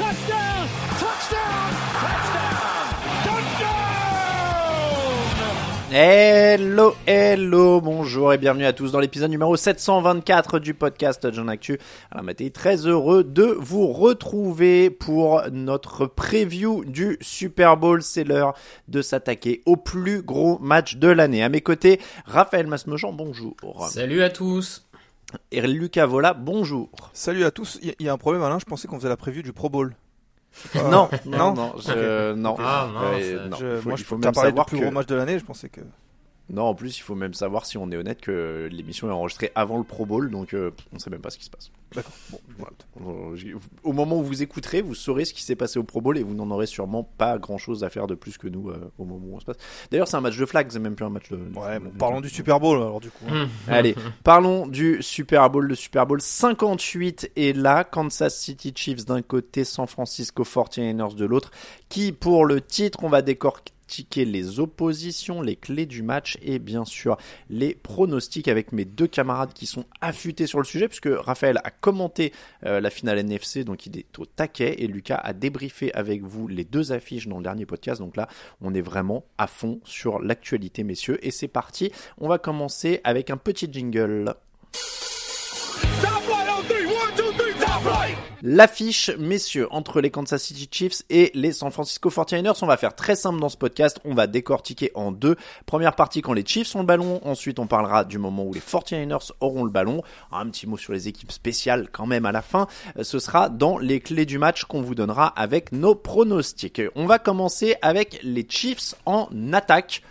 Touchdown. Touchdown. Touchdown. Touchdown. Hello, hello, bonjour et bienvenue à tous dans l'épisode numéro 724 du podcast John Actu. Alors, Mathé, très heureux de vous retrouver pour notre preview du Super Bowl. C'est l'heure de s'attaquer au plus gros match de l'année. À mes côtés, Raphaël Masmejean, bonjour. Salut à tous. Et Lucas Vola, bonjour. Salut à tous. Il y, a un problème, Alain. Je pensais qu'on faisait la prévue du Pro Bowl. non, non, non, je, non. Ah, mince. Euh, non. Je- moi, il je faut même savoir plus que- gros match de l'année. Je pensais que. Non, en plus, il faut même savoir si on est honnête que l'émission est enregistrée avant le Pro Bowl, donc euh, on sait même pas ce qui se passe. D'accord. Bon, voilà. J'ai- Au moment où vous écouterez, vous saurez ce qui s'est passé au Pro Bowl et vous n'en aurez sûrement pas grand chose à faire de plus que nous euh, au moment où on se passe. D'ailleurs, c'est un match de flag, c'est même plus un match de. Ouais, bon, parlons du Super Bowl alors du coup. hein. Allez, parlons du Super Bowl. Le Super Bowl 58 est là. Kansas City Chiefs d'un côté, San Francisco 49ers de l'autre. Qui, pour le titre, on va décortiquer les oppositions, les clés du match et bien sûr les pronostics avec mes deux camarades qui sont affûtés sur le sujet puisque Raphaël a commenté euh, la finale NFC donc il est au taquet et Lucas a débriefé avec vous les deux affiches dans le dernier podcast. Donc là on est vraiment à fond sur l'actualité messieurs. Et c'est parti. On va commencer avec un petit jingle L'affiche, messieurs, entre les Kansas City Chiefs et les San Francisco 49ers, on va faire très simple dans ce podcast, on va décortiquer en deux. Première partie quand les Chiefs ont le ballon, ensuite on parlera du moment où les 49ers auront le ballon. Un petit mot sur les équipes spéciales quand même à la fin. Euh, Ce sera dans les clés du match qu'on vous donnera avec nos pronostics. On va commencer avec les Chiefs en attaque.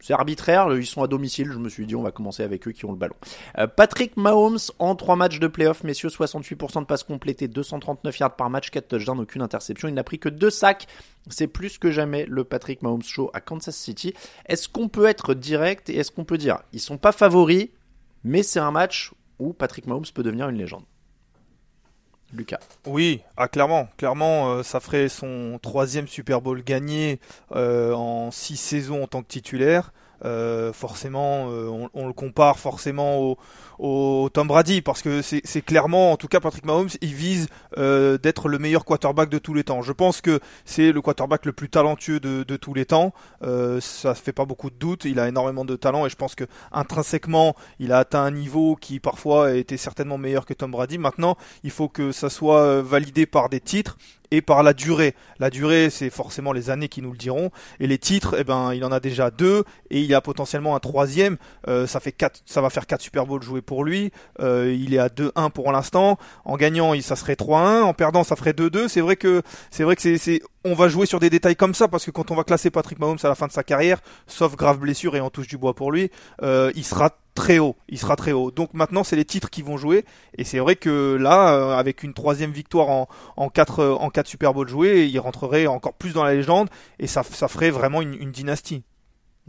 C'est arbitraire, ils sont à domicile, je me suis dit on va commencer avec eux qui ont le ballon. Euh, Patrick Mahomes en 3 matchs de playoff, messieurs, 68% de passes complétées, 239 yards par match, 4 touchdowns, aucune interception. Il n'a pris que 2 sacs. C'est plus que jamais le Patrick Mahomes show à Kansas City. Est-ce qu'on peut être direct et est-ce qu'on peut dire ils sont pas favoris, mais c'est un match où Patrick Mahomes peut devenir une légende? Lucas. Oui, ah, clairement, clairement, euh, ça ferait son troisième Super Bowl gagné euh, en six saisons en tant que titulaire. Euh, forcément, euh, on, le compare forcément au, Tom Brady parce que c'est clairement, en tout cas, Patrick Mahomes, il vise euh, d'être le meilleur quarterback de tous les temps. Je pense que c'est le quarterback le plus talentueux de, tous les temps. Ça fait pas beaucoup de doute. Il a énormément de talent et je pense que intrinsèquement, il a atteint un niveau qui parfois était certainement meilleur que Tom Brady. Maintenant, il faut que ça soit validé par des titres et par la durée. La durée, c'est forcément les années qui nous le diront. Et les titres, eh ben, il en a déjà deux et il a potentiellement un troisième. Euh, ça fait quatre, ça va faire quatre Super Bowls joués pour lui. Euh, il est à 2-1 pour l'instant. En gagnant, ça serait 3-1. En perdant, ça ferait 2-2. C'est vrai que, c'est vrai que c'est, on va jouer sur des détails comme ça parce que quand on va classer Patrick Mahomes à la fin de sa carrière, sauf grave blessure et on touche du bois pour lui, euh, il sera très haut. Il sera très haut. Donc maintenant, c'est les titres qui vont jouer. Et c'est vrai que là, euh, avec une troisième victoire en, en quatre, euh, en quatre Super Bowls joués, il rentrerait encore plus dans la légende et ça, ça ferait vraiment une, une dynastie.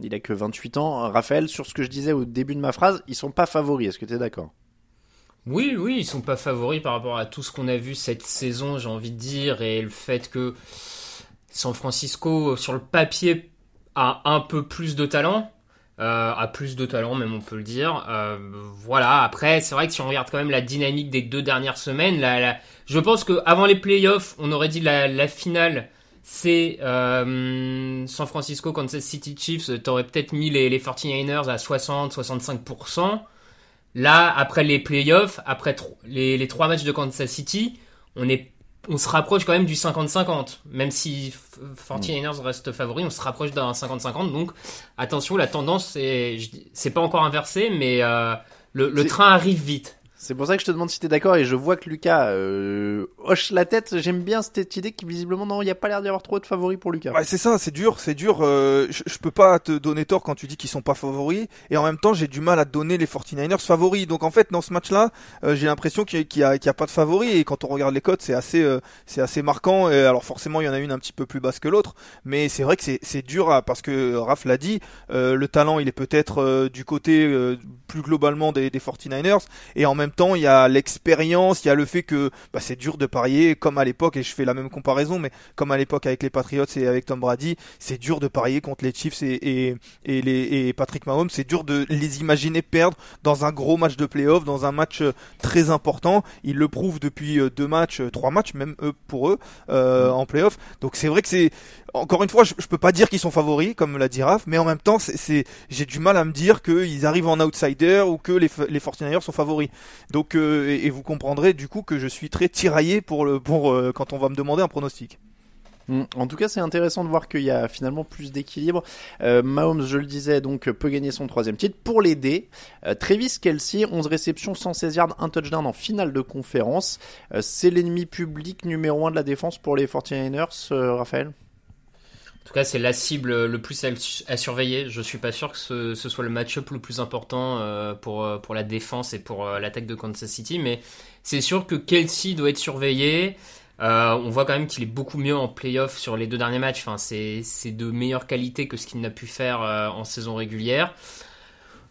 Il a que 28 ans. Raphaël, sur ce que je disais au début de ma phrase, ils sont pas favoris. Est-ce que tu es d'accord? Oui, oui, ils sont pas favoris par rapport à tout ce qu'on a vu cette saison, j'ai envie de dire, et le fait que San Francisco, sur le papier, a un peu plus de talent. Euh, plus de talent, même on peut le dire. Euh, voilà. Après, c'est vrai que si on regarde quand même la dynamique des deux dernières semaines, là, là, je pense que avant les playoffs, on aurait dit la, finale, c'est euh, San Francisco, Kansas City Chiefs, t'aurais peut-être mis les, les 49ers à 60-65%. Là, après les playoffs, après les trois matchs de Kansas City, on est on se rapproche quand même du 50-50. Même si 49ers reste favori, on se rapproche d'un 50-50. Donc attention, la tendance, c'est pas encore inversé, mais euh, le, le train arrive vite. C'est pour ça que je te demande si t'es d'accord et je vois que Lucas euh, hoche la tête. J'aime bien cette idée qui visiblement non, il n'y a pas l'air d'y avoir trop de favoris pour Lucas. Ouais, c'est ça, c'est dur, c'est dur. Euh, je, peux pas te donner tort quand tu dis qu'ils sont pas favoris et en même temps j'ai du mal à donner les 49ers favoris. Donc en fait dans ce match-là, euh, j'ai l'impression qu'il y, a, pas de favoris et quand on regarde les cotes c'est assez euh, c'est assez marquant. Et alors forcément il y en a une un petit peu plus basse que l'autre, mais c'est vrai que c'est dur à, parce que Raph l'a dit, le talent il est peut-être du côté plus globalement des, des 49ers et en même temps il y a l'expérience, il y a le fait que bah, c'est dur de parier comme à l'époque et je fais la même comparaison mais comme à l'époque avec les Patriots et avec Tom Brady, c'est dur de parier contre les Chiefs et, et, les, et Patrick Mahomes, c'est dur de les imaginer perdre dans un gros match de playoff, dans un match euh, très important. Ils le prouvent depuis euh, deux matchs, euh, trois matchs même eux pour eux euh, en playoff. Donc c'est vrai que c'est encore une fois, je, je peux pas dire qu'ils sont favoris, comme l'a dit Raph, mais en même temps, c'est, j'ai du mal à me dire qu'ils arrivent en outsider ou que les, les 49 sont favoris. Donc, euh, et, vous comprendrez du coup que je suis très tiraillé pour le, pour euh, quand on va me demander un pronostic. Hmm. En tout cas, c'est intéressant de voir qu'il y a finalement plus d'équilibre. Euh, Mahomes, je le disais, donc peut gagner son troisième titre. Pour l'aider, euh, Travis Kelsey, 11 réceptions, 116 yards, un touchdown en finale de conférence. Euh, c'est l'ennemi public numéro 1 de la défense pour les 49ers, Raphaël? en tout cas, c'est la cible le plus à, surveiller. Je suis pas sûr que ce, soit le match-up le plus important euh, pour, euh, pour la défense et pour euh, l'attaque de Kansas City, mais c'est sûr que Kelsey doit être surveillé. on voit quand même qu'il est beaucoup mieux en playoff sur les deux derniers matchs. Enfin, c'est de meilleure qualité que ce qu'il n'a pu faire en saison régulière.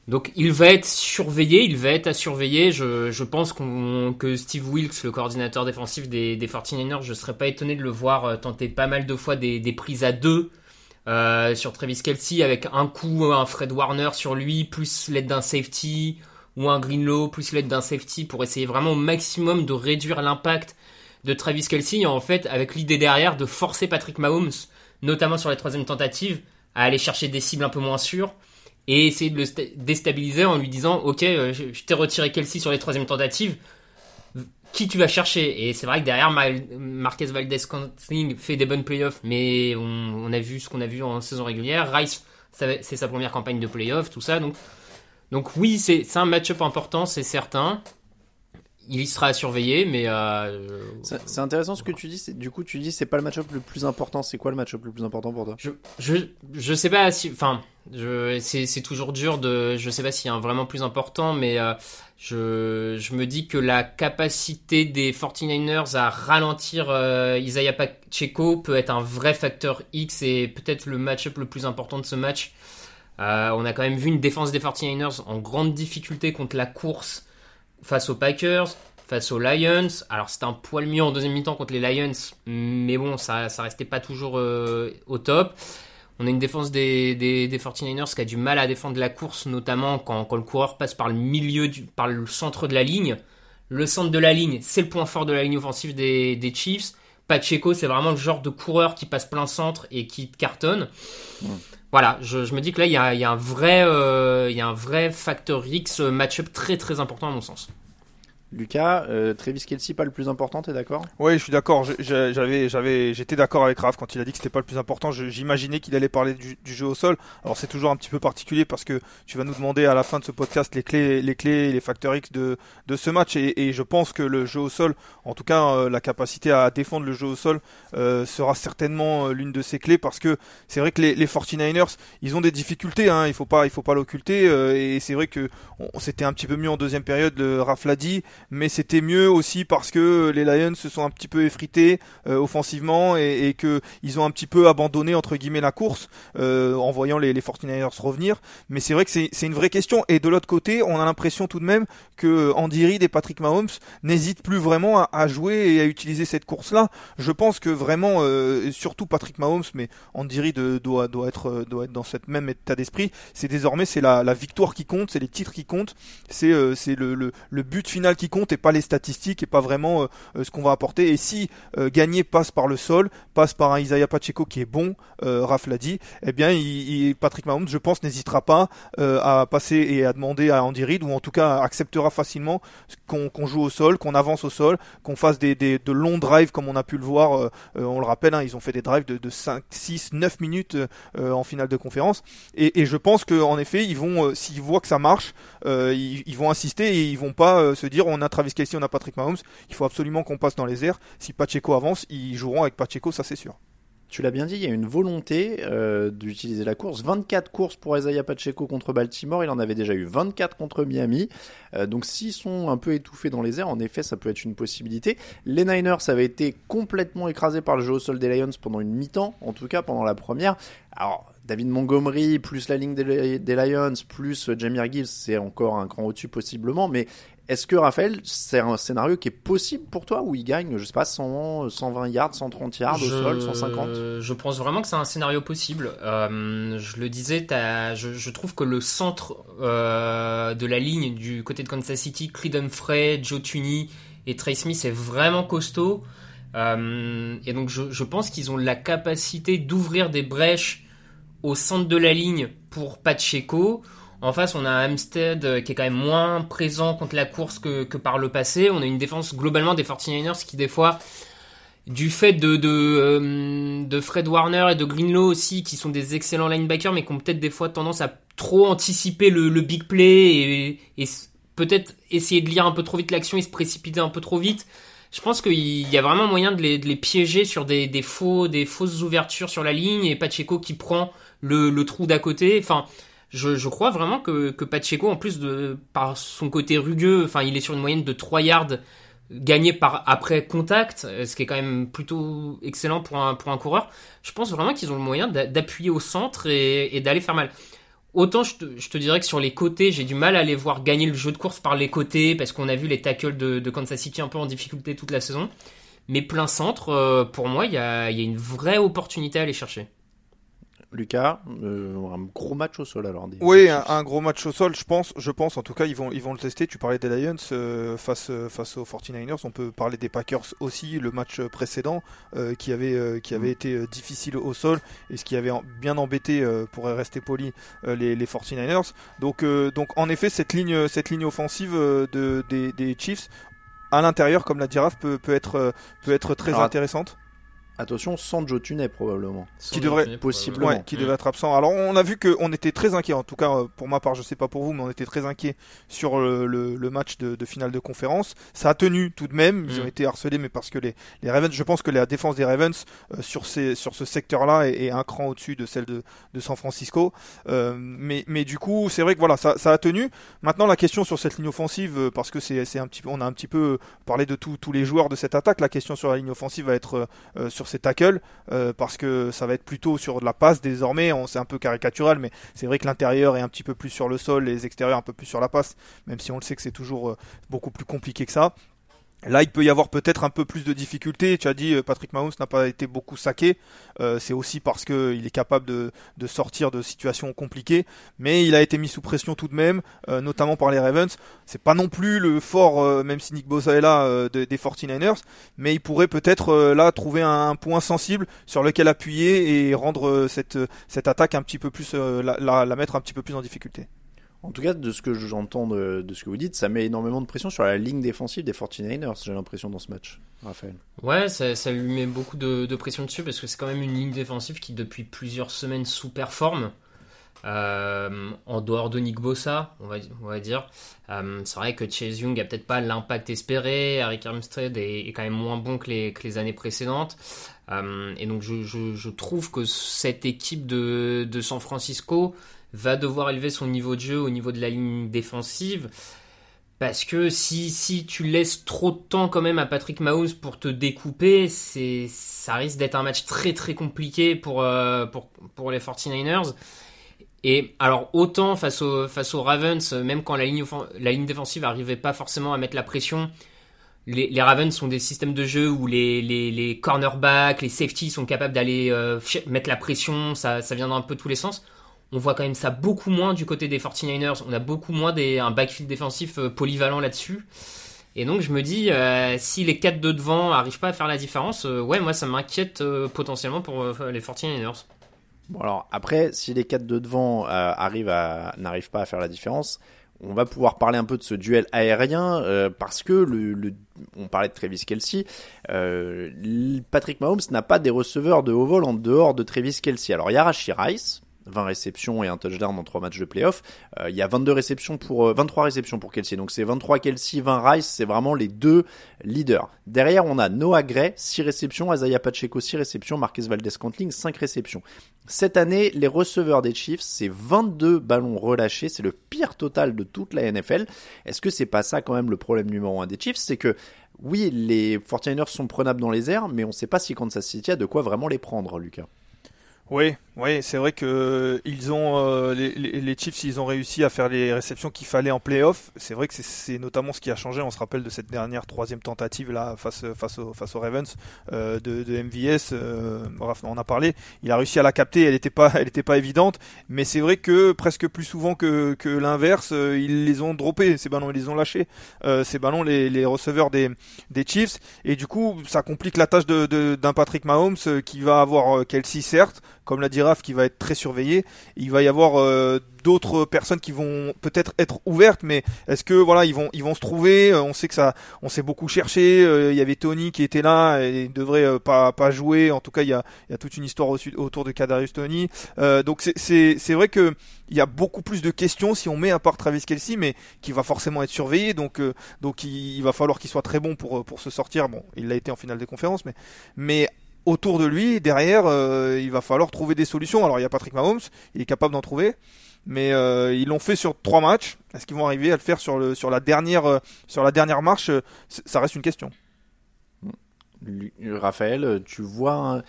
Donc il va être surveillé, il va être à surveiller. Je, pense que Steve Wilkes, le coordinateur défensif des, des 49ers, je serais pas étonné de le voir euh, tenter pas mal de fois des, prises à deux euh, sur Travis Kelsey avec un coup, un Fred Warner sur lui, plus l'aide d'un safety ou un Greenlow, plus l'aide d'un safety pour essayer vraiment au maximum de réduire l'impact de Travis Kelsey en fait avec l'idée derrière de forcer Patrick Mahomes, notamment sur les troisième tentatives, à aller chercher des cibles un peu moins sûres et essayer de le déstabiliser en lui disant ok euh, je t'ai retiré Kelsey sur les troisième tentatives qui tu vas chercher? Et c'est vrai que derrière Marquez Valdez Scantling fait des bonnes playoffs mais on, a vu ce qu'on a vu en saison régulière. Rice c'est sa première campagne de playoffs tout ça donc donc oui c'est un match-up important c'est certain il y sera à surveiller, mais euh, c'est intéressant ce que tu dis. Du coup, tu dis c'est pas le match-up le plus important. C'est quoi le match-up le plus important pour toi? Je, je je sais pas si, enfin, c'est toujours dur de, je sais pas s'il y a un vraiment plus important, mais euh, je je me dis que la capacité des 49ers à ralentir euh, Isaiah Pacheco peut être un vrai facteur X et peut-être le match-up le plus important de ce match. On a quand même vu une défense des 49ers en grande difficulté contre la course face aux Packers, face aux Lions. Alors c'était un poil mieux en deuxième mi-temps contre les Lions, mais bon, ça, ça restait pas toujours euh, au top. On a une défense des, des, des, 49ers qui a du mal à défendre la course, notamment quand, quand le coureur passe par le milieu, par le centre de la ligne. Le centre de la ligne, c'est le point fort de la ligne offensive des, des Chiefs. Pacheco, c'est vraiment le genre de coureur qui passe plein centre et qui cartonne. Voilà, je, me dis que là, il y a, y a, un vrai, euh, il y a un vrai facteur X euh, match-up très très important à mon sens. Lucas, euh, Travis Kelsey pas le plus important, t'es d'accord? Oui, je suis d'accord. J'étais d'accord avec Raph quand il a dit que c'était pas le plus important. J'imaginais qu'il allait parler du, jeu au sol. Alors c'est toujours un petit peu particulier parce que tu vas nous demander à la fin de ce podcast les clés, les clés, les facteurs X de, de ce match. Et, je pense que le jeu au sol, en tout cas euh, la capacité à défendre le jeu au sol, euh, sera certainement euh, l'une de ces clés parce que c'est vrai que les, les 49ers, ils ont des difficultés. Hein, il faut pas, il faut pas l'occulter. et c'est vrai que c'était un petit peu mieux en deuxième période. Le Raph l'a dit mais c'était mieux aussi parce que les Lions se sont un petit peu effrités euh, offensivement et, et que ils ont un petit peu abandonné entre guillemets la course euh, en voyant les, les 49ers revenir. Mais c'est vrai que c'est une vraie question. Et de l'autre côté, on a l'impression tout de même que Andy Reid et Patrick Mahomes n'hésitent plus vraiment à, à, jouer et à utiliser cette course-là. Je pense que vraiment, euh, surtout Patrick Mahomes, mais Andy Reid doit, doit, être, doit être dans cette même état d'esprit. C'est désormais c'est la, la victoire qui compte, c'est les titres qui comptent, c'est c'est le, le, le but final qui compte et pas les statistiques et pas vraiment ce qu'on va apporter. Et si gagner passe par le sol, passe par un Isaiah Pacheco qui est bon, Raph l'a dit, eh bien Patrick Mahomes, je pense, n'hésitera pas à passer et à demander à Andy Reid ou en tout cas acceptera facilement qu'on joue au sol, qu'on avance au sol, qu'on fasse des, de longs drives comme on a pu le voir. on le rappelle, hein, ils ont fait des drives de, de 5, 6, 9 minutes en finale de conférence. Et, et je pense qu'en effet, ils vont, s'ils voient que ça marche, ils, ils, vont insister et ils vont pas se dire on a Travis Kelsey, on a Patrick Mahomes, il faut absolument qu'on passe dans les airs. Si Pacheco avance, ils joueront avec Pacheco, ça c'est sûr. Tu l'as bien dit, il y a une volonté euh, d'utiliser la course. 24 courses pour Isaiah Pacheco contre Baltimore, il en avait déjà eu 24 contre Miami. Euh, donc s'ils sont un peu étouffés dans les airs, en effet, ça peut être une possibilité. Les Niners avaient été complètement écrasés par le jeu au sol des Lions pendant une mi-temps, en tout cas pendant la première. Alors, David Montgomery, plus la ligne des, Lions, plus Jamir Gibbs, c'est encore un cran au-dessus possiblement, mais est-ce que Raphaël, c'est un scénario qui est possible pour toi où il gagne, je sais pas, 100, 120 yards, 130 yards au sol, 150 Je pense vraiment que c'est un scénario possible. Euh, je le disais, je, trouve que le centre euh, de la ligne du côté de Kansas City, Creed Frey, Joe Tunney et Trey Smith est vraiment costaud. Euh, et donc je, je pense qu'ils ont la capacité d'ouvrir des brèches au centre de la ligne pour Pacheco en face, on a Amstead euh, qui est quand même moins présent contre la course que, par le passé. On a une défense globalement des 49ers qui, des fois, du fait de, de, euh, de Fred Warner et de Greenlow aussi, qui sont des excellents linebackers, mais qui ont peut-être des fois tendance à trop anticiper le, big play et, peut-être essayer de lire un peu trop vite l'action et se précipiter un peu trop vite. Je pense qu'il y a vraiment moyen de les, piéger sur des, faux, des fausses ouvertures sur la ligne et Pacheco qui prend le, le trou d'à côté. Enfin, je, crois vraiment que, que, Pacheco, en plus de par son côté rugueux, enfin, il est sur une moyenne de 3 yards gagnés par après contact, ce qui est quand même plutôt excellent pour un, pour un coureur. Je pense vraiment qu'ils ont le moyen d'appuyer au centre et, d'aller faire mal. Autant je te, dirais que sur les côtés, j'ai du mal à les voir gagner le jeu de course par les côtés, parce qu'on a vu les tackles de, Kansas City un peu en difficulté toute la saison. Mais plein centre, euh, pour moi, il y a une vraie opportunité à aller chercher. Lucas, euh, un gros match au sol alors. oui, un, gros match au sol, je pense. Je pense, en tout cas, ils vont, ils vont le tester. Tu parlais des Lions euh, face, euh, face aux 49ers. On peut parler des Packers aussi, le match précédent qui avait, qui avait mm. été difficile au sol et ce qui avait bien embêté, pour rester poli, les, les 49ers. Donc, donc, en effet, cette ligne, cette ligne offensive de, des, Chiefs à l'intérieur, comme la girafe, peut, peut, être, peut être très intéressante. Attention, sans Joe Tunney probablement. qui devrait possiblement. qui devait être absent. Alors on a vu qu'on était très inquiet. En tout cas, euh, pour ma part, je sais pas pour vous, mais on était très inquiet sur le, match de, finale de conférence. Ça a tenu tout de même. Ils ont mm. été harcelés, mais parce que les, les Ravens, je pense que la défense des Ravens euh, sur ces sur ce secteur-là est, un cran au-dessus de celle de, de San Francisco. Euh, mais mais du coup, c'est vrai que voilà, ça, ça a tenu. Maintenant, la question sur cette ligne offensive, parce que c'est c'est un petit peu, on a un petit peu parlé de tous les joueurs de cette attaque. La question sur la ligne offensive va être sur ces tackles euh, parce que ça va être plutôt sur de la passe désormais. C'est un peu caricatural, mais c'est vrai que l'intérieur est un petit peu plus sur le sol, les extérieurs un peu plus sur la passe, même si on le sait que c'est toujours euh, beaucoup plus compliqué que ça. Là, il peut y avoir peut-être un peu plus de difficultés. Tu as dit, euh, Patrick Mahomes n'a pas été beaucoup saqué. Euh, c'est aussi parce qu'il est capable de, sortir de situations compliquées. Mais il a été mis sous pression tout de même, euh, notamment par les Ravens. C'est pas non plus le fort, même si Nick Bosa est là, des 49ers. Mais il pourrait peut-être là trouver un, point sensible sur lequel appuyer et rendre cette, cette attaque un petit peu plus, la, la mettre un petit peu plus en difficulté. En tout cas, de ce que j'entends de, ce que vous dites, ça met énormément de pression sur la ligne défensive des 49ers, j'ai l'impression, dans ce match, Raphaël. Ouais, ça, lui met beaucoup de, pression dessus parce que c'est quand même une ligne défensive qui, depuis plusieurs semaines, sous-performe. Euh, en dehors de Nick Bossa, on va, dire. Euh, c'est vrai que Chase Young a peut-être pas l'impact espéré. Eric Armstead est, quand même moins bon que les, années précédentes. Euh, et donc je, trouve que cette équipe de San Francisco va devoir élever son niveau de jeu au niveau de la ligne défensive. Parce que si, si tu laisses trop de temps quand même à Patrick Mahomes pour te découper, c'est, ça risque d'être un match très très compliqué pour, euh, pour, pour les 49ers. Et alors autant face, au, face aux Ravens, même quand la ligne, la ligne défensive n'arrivait pas forcément à mettre la pression, les, Ravens sont des systèmes de jeu où les, les, les cornerbacks, les safeties sont capables d'aller euh, mettre la pression, ça, ça vient dans un peu tous les sens on voit quand même ça beaucoup moins du côté des 49ers. On a beaucoup moins des, un backfield défensif euh, polyvalent là-dessus. Et donc je me dis, euh, si les 4 de devant arrivent pas à faire la différence, euh, ouais, moi ça m'inquiète potentiellement pour les 49ers. Bon alors après, si les 4 de devant arrivent n'arrivent pas à faire la différence, on va pouvoir parler un peu de ce duel aérien parce que on parlait de Travis Kelsey, Patrick Mahomes n'a pas des receveurs de haut vol en dehors de Travis Kelsey. Alors il y a Rice. 20 réceptions et un touchdown en 3 matchs de playoff. Euh, il y a 22 réceptions pour euh, 23 réceptions pour Kelsey. Donc c'est 23 Kelsey, 20 Rice, c'est vraiment les deux leaders. Derrière, on a Noah Gray, 6 réceptions, Isaiah Pacheco 6 réceptions, Marquez Valdez-Scantling 5 réceptions. Cette année, les receveurs des Chiefs, c'est 22 ballons relâchés, c'est le pire total de toute la NFL. Est-ce que c'est pas ça quand même le problème numéro un des Chiefs, c'est que oui, les 49ers sont prenables dans les airs, mais on sait pas si Kansas City a de quoi vraiment les prendre, Lucas. Oui, oui, c'est vrai que ils ont euh, les, les, Chiefs, ils ont réussi à faire les réceptions qu'il fallait en playoff. C'est vrai que c'est- notamment ce qui a changé. On se rappelle de cette dernière troisième tentative là face face au, face aux Ravens euh, de, de MVS. Euh, on en a parlé. Il a réussi à la capter. Elle n'était pas, elle était pas évidente. Mais c'est vrai que presque plus souvent que, que l'inverse, euh, ils les ont droppés ces ballons, ils les ont lâchés. Euh, ces ballons, les, les receveurs des des Chiefs. Et du coup, ça complique la tâche de- de- d'un Patrick Mahomes euh, qui va avoir euh, Kelsey certes, comme l'a dit Raph, qui va être très surveillé. Il va y avoir euh, d'autres personnes qui vont peut-être être ouvertes, mais est-ce que voilà, ils vont ils vont se trouver? Euh, On sait que ça, on s'est beaucoup cherché. Euh, Il y avait Tony qui était là et il devrait euh, pas pas jouer. En tout cas, il y a il y a toute une histoire au- autour de Kadarius Tony. Euh, donc c'est c'est c'est vrai que il y a beaucoup plus de questions si on met à part Travis Kelsey, mais qui va forcément être surveillé. Donc euh, donc il, il va falloir qu'il soit très bon pour pour se sortir. Bon, il l'a été en finale des conférences, mais mais autour de lui, derrière, euh, il va falloir trouver des solutions. Alors il y a Patrick Mahomes, il est capable d'en trouver, mais euh, ils l'ont fait sur trois matchs. Est-ce qu'ils vont arriver à le faire sur le sur la dernière euh, sur la dernière marche Ça reste une question. Raphaël, tu vois,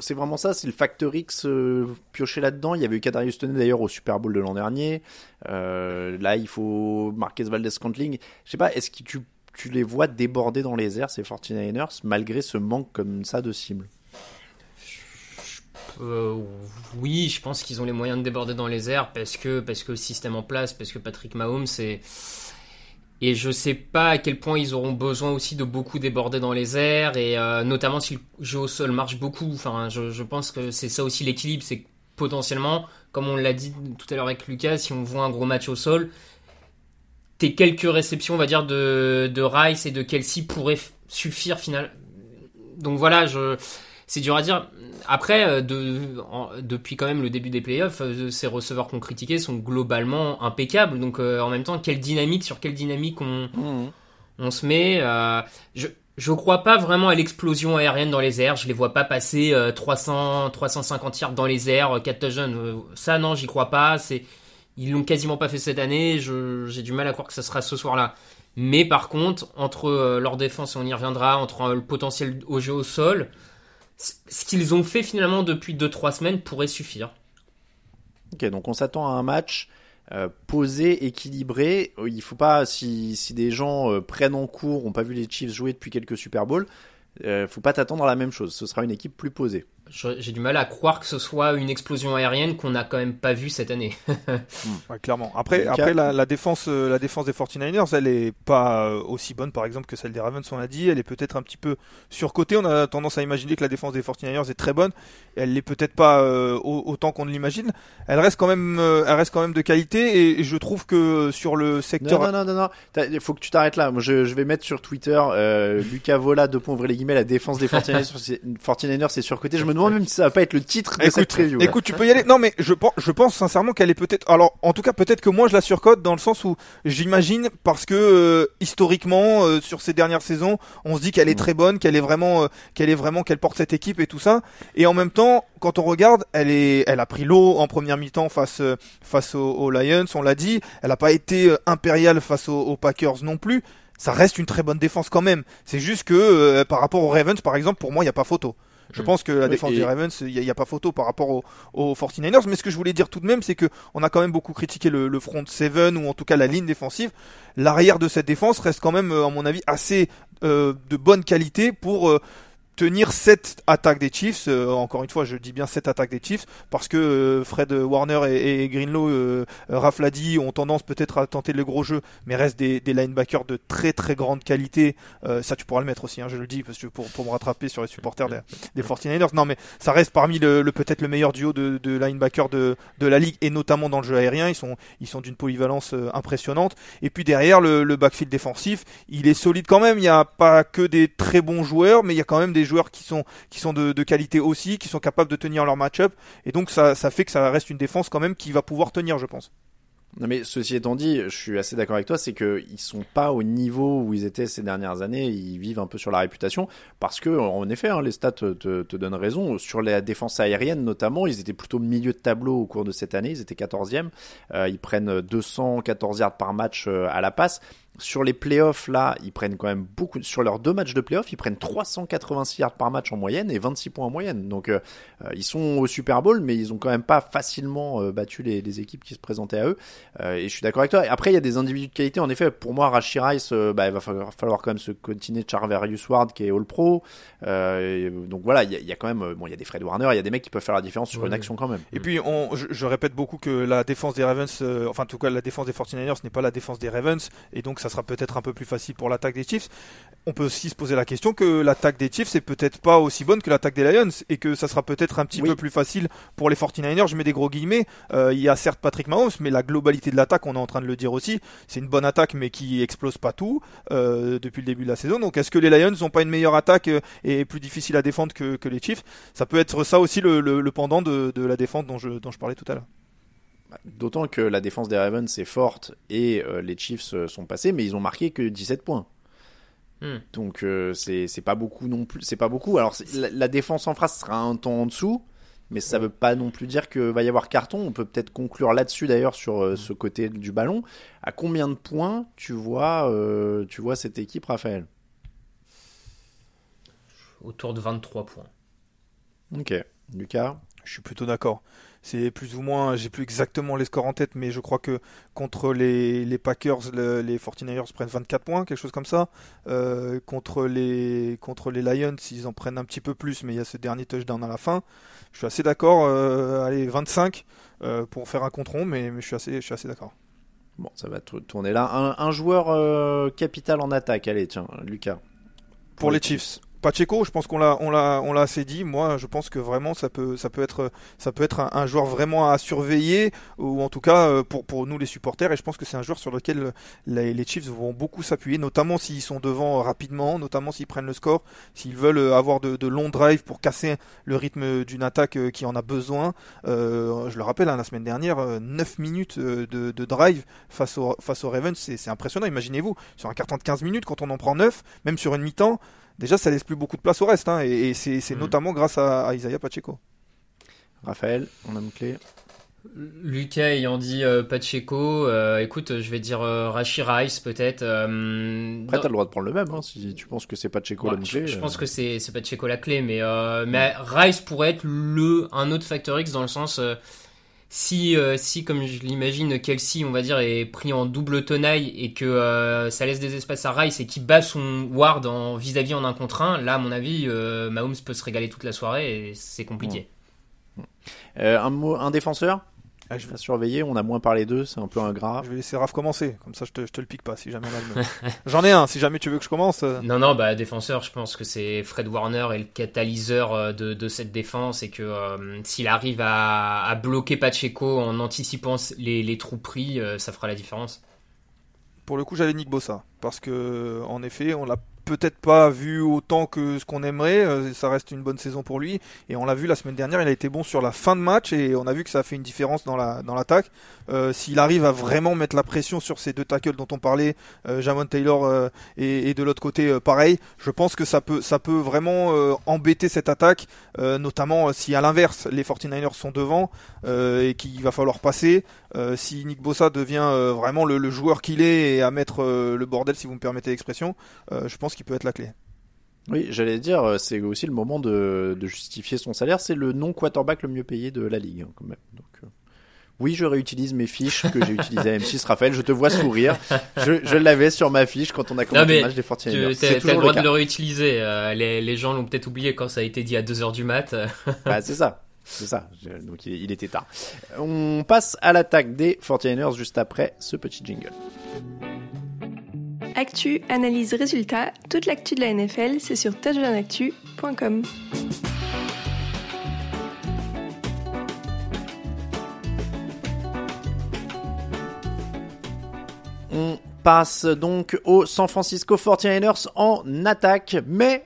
c'est vraiment ça, c'est le facteur X pioché là-dedans. Il y avait eu Kadarius Toney d'ailleurs au Super Bowl de l'an dernier. Là, il faut Marquez Valdez-Scantling. Je sais pas, est-ce que tu, tu les vois déborder dans les airs ces 49ers malgré ce manque comme ça de cible? Euh, oui, je pense qu'ils ont les moyens de déborder dans les airs parce que parce que le système en place, parce que Patrick Mahomes et je sais pas à quel point ils auront besoin aussi de beaucoup déborder dans les airs et euh, notamment si le jeu au sol marche beaucoup. Enfin, je, pense que c'est ça aussi l'équilibre, c'est que potentiellement, comme on l'a dit tout à l'heure avec Lucas, si on voit un gros match au sol, tes quelques réceptions, on va dire de de Rice et de Kelsey pourraient suffire final. Donc voilà, je c'est dur à dire. Après, euh, de, en- depuis quand même le début des playoffs, euh, ces receveurs qu'on critiquait sont globalement impeccables. Donc euh, en même temps, quelle dynamique, sur quelle dynamique on, on se met euh, Je je crois pas vraiment à l'explosion aérienne dans les airs. Je les vois pas passer euh, 300, 350 yards dans les airs, 4 touchdowns. Ça, non, j'y crois pas. C'est ils l'ont quasiment pas fait cette année. J'ai du mal à croire que ça sera ce soir-là. Mais par contre, entre leur défense, et on y reviendra, entre le potentiel au jeu au sol, ce qu'ils ont fait finalement depuis 2-3 semaines pourrait suffire. Ok, donc on s'attend à un match euh, posé, équilibré. Euh, Il faut pas, si, si des gens euh, prennent en cours, ont pas vu les Chiefs jouer depuis quelques Super Bowls, euh, faut pas t'attendre à la même chose. Ce sera une équipe plus posée. J'ai du mal à croire que ce soit une explosion aérienne qu'on n'a quand même pas vue cette année. Ouais, clairement. Après, après la, la défense, euh, la défense des 49ers, elle est pas euh, aussi bonne, par exemple, que celle des Ravens, on l'a dit. Elle est peut-être un petit peu surcotée. On a tendance à imaginer que la défense des 49ers est très bonne. Elle l'est peut-être pas euh, au- autant qu'on ne l'imagine. Elle reste quand même, euh, elle reste quand même de qualité. Et je trouve que sur le secteur, Non, non, non, non, Il faut que tu t'arrêtes là. Moi, je, je vais mettre sur Twitter euh, Lucas Vola, points ouvrez les guillemets, la défense des 49ers, c'est- 49ers c'est surcoté. Je me demande même si ça va pas être le titre de cette Écoute, preview. là. écoute, tu peux y aller. Non, mais je pense, je pense sincèrement qu'elle est peut-être. Alors, en tout cas, peut-être que moi je la surcote dans le sens où j'imagine parce que euh, historiquement, euh, sur ces dernières saisons, on se dit qu'elle est très bonne, qu'elle est vraiment, euh, qu'elle est vraiment, qu'elle porte cette équipe et tout ça. Et en même temps, quand on regarde, elle est, elle a pris l'eau en première mi-temps face face aux, aux Lions. On l'a dit. Elle a pas été impériale face aux, aux Packers non plus. Ça reste une très bonne défense quand même. C'est juste que euh, par rapport aux Ravens, par exemple, pour moi, il n'y a pas photo. Je Mm. pense que la Oui, défense et- des Ravens, il n'y a, pas photo par rapport aux, aux 49ers. Mais ce que je voulais dire tout de même, c'est que on a quand même beaucoup critiqué le, le front seven ou en tout cas la ligne défensive. L'arrière de cette défense reste quand même, euh, à mon avis, assez euh, de bonne qualité pour euh, tenir cette attaque des Chiefs. Euh, encore une fois, je dis bien cette attaque des Chiefs parce que euh, Fred Warner et, et Greenlow, euh, Raph l'a dit, ont tendance peut-être à tenter le gros jeu, mais restent des, des linebackers de très très grande qualité. Euh, ça, tu pourras le mettre aussi, hein, je le dis, parce que pour, pour me rattraper sur les supporters des, des 49ers. Non, mais ça reste parmi le, le peut-être le meilleur duo de, de linebackers de, de la ligue et notamment dans le jeu aérien. Ils sont ils sont d'une polyvalence impressionnante. Et puis derrière le, le backfield défensif, il est solide quand même. Il n'y a pas que des très bons joueurs, mais il y a quand même des joueurs qui sont, qui sont de, qualité aussi, qui sont capables de tenir leur match-up. Et donc ça, fait que ça reste une défense quand même qui va pouvoir tenir, je pense. Non mais ceci étant dit, je suis assez d'accord avec toi, c'est qu'ils sont pas au niveau où ils étaient ces dernières années, ils vivent un peu sur la réputation, parce que en effet, hein, les stats te, te, donnent raison, sur la défense aérienne notamment, ils étaient plutôt milieu de tableau au cours de cette année, ils étaient 14e, euh, ils prennent 214 yards par match euh, à la passe, sur les playoffs, là, ils prennent quand même beaucoup. Sur leurs deux matchs de playoffs, ils prennent 386 yards par match en moyenne et 26 points en moyenne. Donc, euh, euh, ils sont au Super Bowl, mais ils ont quand même pas facilement euh, battu les, les, équipes qui se présentaient à eux. et je suis d'accord avec toi. Après, il y a des individus de qualité. En effet, pour moi, Rashi Rice, bah, il va falloir, falloir, quand même se continuer Charverius Ward qui est All Pro. donc voilà, il y, a, il y, a, quand même. Bon, il y a des Fred Warner, il y a des mecs qui peuvent faire la différence sur une action quand même. Et puis, on, je, je, répète beaucoup que la défense des Ravens, enfin, en tout cas, la défense des 49ers n'est pas la défense des Ravens. Et donc, ça sera peut-être un peu plus facile pour l'attaque des Chiefs. On peut aussi se poser la question que l'attaque des Chiefs est peut-être pas aussi bonne que l'attaque des Lions et que ça sera peut-être un petit peu plus facile pour les 49ers. Je mets des gros guillemets. Euh, il y a certes Patrick Mahomes, mais la globalité de l'attaque, on est en train de le dire aussi, c'est une bonne attaque mais qui explose pas tout euh, depuis le début de la saison. Donc est-ce que les Lions n'ont pas une meilleure attaque euh, et plus difficile à défendre que, que les Chiefs? Ça peut être ça aussi le, le, le pendant de, de, la défense dont je, dont je parlais tout à l'heure. D'autant que la défense des Ravens est forte et euh, les Chiefs euh, sont passés, mais ils ont marqué que 17 points. Hmm. Donc euh, c'est pas beaucoup non plus. C'est pas beaucoup. Alors la, la, défense en face sera un temps en dessous, mais ça veut pas non plus dire que va y avoir carton. On peut peut-être conclure là-dessus d'ailleurs sur euh, ce côté du ballon. À combien de points tu vois, euh, tu vois cette équipe, Raphaël? Autour de 23 points. Ok, Lucas? Je suis plutôt d'accord c'est plus ou moins, j'ai plus exactement les scores en tête, mais je crois que contre les, les Packers, le, les 49ers prennent 24 points, quelque chose comme ça. Euh, contre, les, contre les Lions, ils en prennent un petit peu plus, mais il y a ce dernier touchdown à la fin. Je suis assez d'accord, euh, allez, 25 euh, pour faire un contre mais, mais je suis assez, je suis assez d'accord. Bon, ça va tourner là. Un, un joueur capital en attaque, allez, tiens, Lucas. Pour, pour les Chiefs. Pacheco, je pense qu'on l'a, on l'a, on l'a assez dit. Moi, je pense que vraiment, ça peut, ça peut être, ça peut être un, joueur vraiment à surveiller, ou en tout cas euh, pour pour nous les supporters. Et je pense que c'est un joueur sur lequel les, les Chiefs vont beaucoup s'appuyer, notamment s'ils sont devant rapidement, notamment s'ils prennent le score, s'ils veulent avoir de, de longs drives pour casser le rythme d'une attaque euh, qui en a besoin. Euh, je le rappelle, hein, la semaine dernière, 9 minutes de, drive face au face au Ravens, c'est, c'est impressionnant. Imaginez-vous sur un carton de 15 minutes quand on en prend 9, même sur une mi-temps déjà ça laisse plus beaucoup de place au reste. Hein, et, et c'est mm. notamment grâce à, à, Isaiah Pacheco. Raphaël, on a une clé. Lucas ayant dit euh, Pacheco, euh, écoute, je vais dire euh, Rashi Rice peut-être. Euh, Après, t'as le droit de prendre le même, hein, si tu penses que c'est Pacheco ouais, la clé. Je, je pense que c'est Pacheco la clé, mais, mais Rice pourrait être le un autre facteur X dans le sens si, euh, si comme je l'imagine, Kelsey, on va dire, est pris en double tenaille et que euh, ça laisse des espaces à Rice et qu'il bat son Ward en vis-à-vis en un contre un, là, à mon avis, euh, Mahomes peut se régaler toute la soirée et c'est compliqué. un, mot, un défenseur? Ah, je vais surveiller, on a moins parlé d'eux, c'est un peu ingrat. Je vais laisser Raph commencer, comme ça je te, je te le pique pas si jamais on a le J'en ai un, si jamais tu veux que je commence. Euh. Non, non, bah défenseur, je pense que c'est Fred Warner et le catalyseur euh, de, de cette défense et que euh, s'il arrive à, à, bloquer Pacheco en anticipant les, les trous pris, ça fera la différence. Pour le coup, j'allais Nick Bossa, parce que en effet, on l'a peut-être pas vu autant que ce qu'on aimerait. Euh, ça reste une bonne saison pour lui. Et on l'a vu la semaine dernière, il a été bon sur la fin de match et on a vu que ça a fait une différence dans la dans l'attaque. Euh, S'il arrive à vraiment mettre la pression sur ces deux tackles dont on parlait, euh, Jamon Taylor et, de l'autre côté pareil, je pense que ça peut ça peut vraiment embêter cette attaque, notamment si à l'inverse les 49ers sont devant et qu'il va falloir passer. si Nick Bossa devient vraiment le, le joueur qu'il est et à mettre le bordel, si vous me permettez l'expression, je pense qui peut être la clé. Oui, j'allais dire, euh, c'est aussi le moment de, de justifier son salaire. C'est le non quarterback le mieux payé de la ligue, hein, quand même. Donc, euh, Oui, je réutilise mes fiches que j'ai utilisées à M6. Raphaël, je te vois sourire. Je, je l'avais sur ma fiche quand on a commenté le match des 49ers. Tu as le droit de le réutiliser. Euh, les, les, gens l'ont peut-être oublié quand ça a été dit à 2h du mat. bah, c'est ça. C'est ça. Donc il, il était tard. On passe à l'attaque des 49ers juste après ce petit jingle. Actu, analyse, résultat, toute l'actu de la NFL, c'est sur touchdownactu.com. On passe donc aux San Francisco 49ers en attaque, mais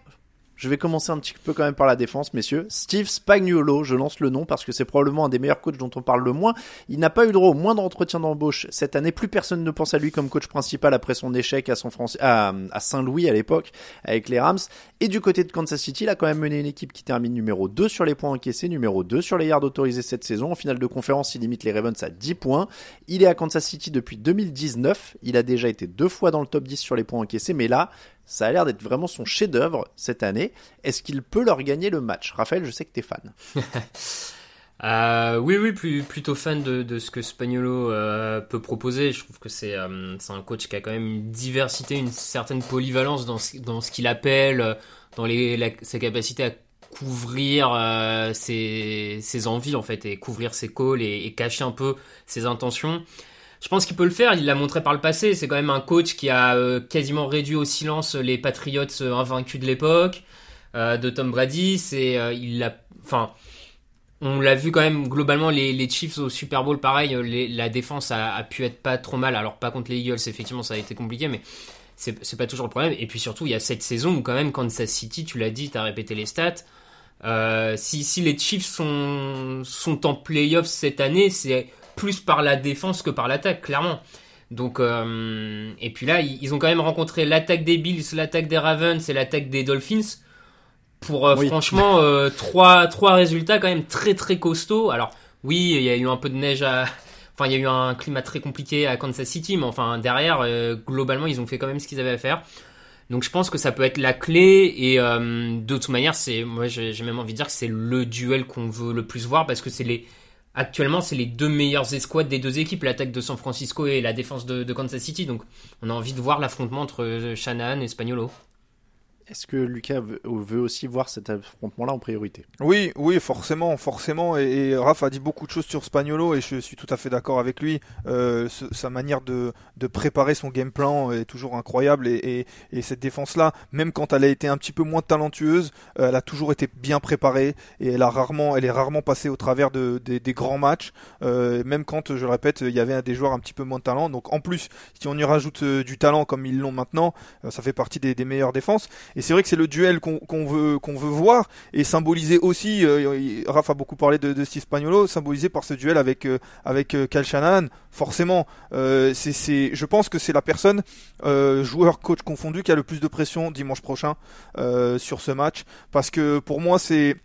je vais commencer un petit peu quand même par la défense, messieurs. Steve Spagnuolo, je lance le nom parce que c'est probablement un des meilleurs coachs dont on parle le moins. Il n'a pas eu droit au moindre entretien d'embauche cette année. Plus personne ne pense à lui comme coach principal après son échec à, à Saint-Louis à l'époque avec les Rams. Et du côté de Kansas City, il a quand même mené une équipe qui termine numéro 2 sur les points encaissés, numéro 2 sur les yards autorisés cette saison. En finale de conférence, il limite les Ravens à 10 points. Il est à Kansas City depuis 2019. Il a déjà été deux fois dans le top 10 sur les points encaissés, mais là, ça a l'air d'être vraiment son chef-d'œuvre cette année. Est-ce qu'il peut leur gagner le match? Raphaël, je sais que tu es fan. Euh, oui, oui, plutôt fan de, ce que Spagnolo euh, peut proposer. Je trouve que euh, c'est un coach qui a quand même une diversité, une certaine polyvalence dans ce, dans ce qu'il appelle, dans les, sa capacité à couvrir ses, ses, envies en fait et couvrir ses calls et, et cacher un peu ses intentions. Je pense qu'il peut le faire, il l'a montré par le passé. C'est quand même un coach qui a euh, quasiment réduit au silence les Patriots euh, invaincus de l'époque, euh, de Tom Brady. C'est, il l'a, enfin, on l'a vu quand même globalement les, les, Chiefs au Super Bowl, pareil, la défense a, pu être pas trop mal. Alors pas contre les Eagles, effectivement, ça a été compliqué, mais c'est, pas toujours le problème. Et puis surtout, il y a cette saison où quand même Kansas City, tu l'as dit, tu as répété les stats. si, si les Chiefs sont, sont en playoffs cette année, c'est plus par la défense que par l'attaque, clairement. Donc, euh, et puis là, ils ont quand même rencontré l'attaque des Bills, l'attaque des Ravens et l'attaque des Dolphins. Pour euh, franchement, euh, trois, trois résultats quand même très très costauds. Alors, oui, il y a eu un peu de neige à. Enfin, il y a eu un climat très compliqué à Kansas City, mais enfin, derrière, globalement, ils ont fait quand même ce qu'ils avaient à faire. Donc je pense que ça peut être la clé et de toute manière c'est moi j'ai même envie de dire que c'est le duel qu'on veut le plus voir parce que c'est les Actuellement, c'est les deux meilleures escouades des deux équipes, l'attaque de San Francisco et la défense de, Kansas City. Donc, on a envie de voir l'affrontement entre Shanahan et Spagnolo. Est-ce que Lucas veut aussi voir cet affrontement-là en priorité? Oui, oui, forcément, forcément. Et, Raph a dit beaucoup de choses sur Spagnolo et je suis tout à fait d'accord avec lui. Euh, sa manière de, de, préparer son game plan est toujours incroyable et, et, cette défense-là, même quand elle a été un petit peu moins talentueuse, euh, elle a toujours été bien préparée et elle a rarement, elle est rarement passée au travers de, des grands matchs, euh, même quand, je le répète, il y avait des joueurs un petit peu moins de talent. Donc en plus, si on y rajoute du talent comme ils l'ont maintenant, ça fait partie des, des meilleures défenses. Et c'est vrai que c'est le duel qu'on veut voir et symboliser aussi. Euh, Raph a beaucoup parlé de, Steve Spagnolo, symbolisé par ce duel avec euh, avec euh, Cal Shanahan. Forcément, c'est je pense que c'est la personne joueur coach confondu qui a le plus de pression dimanche prochain sur ce match parce que pour moi c'est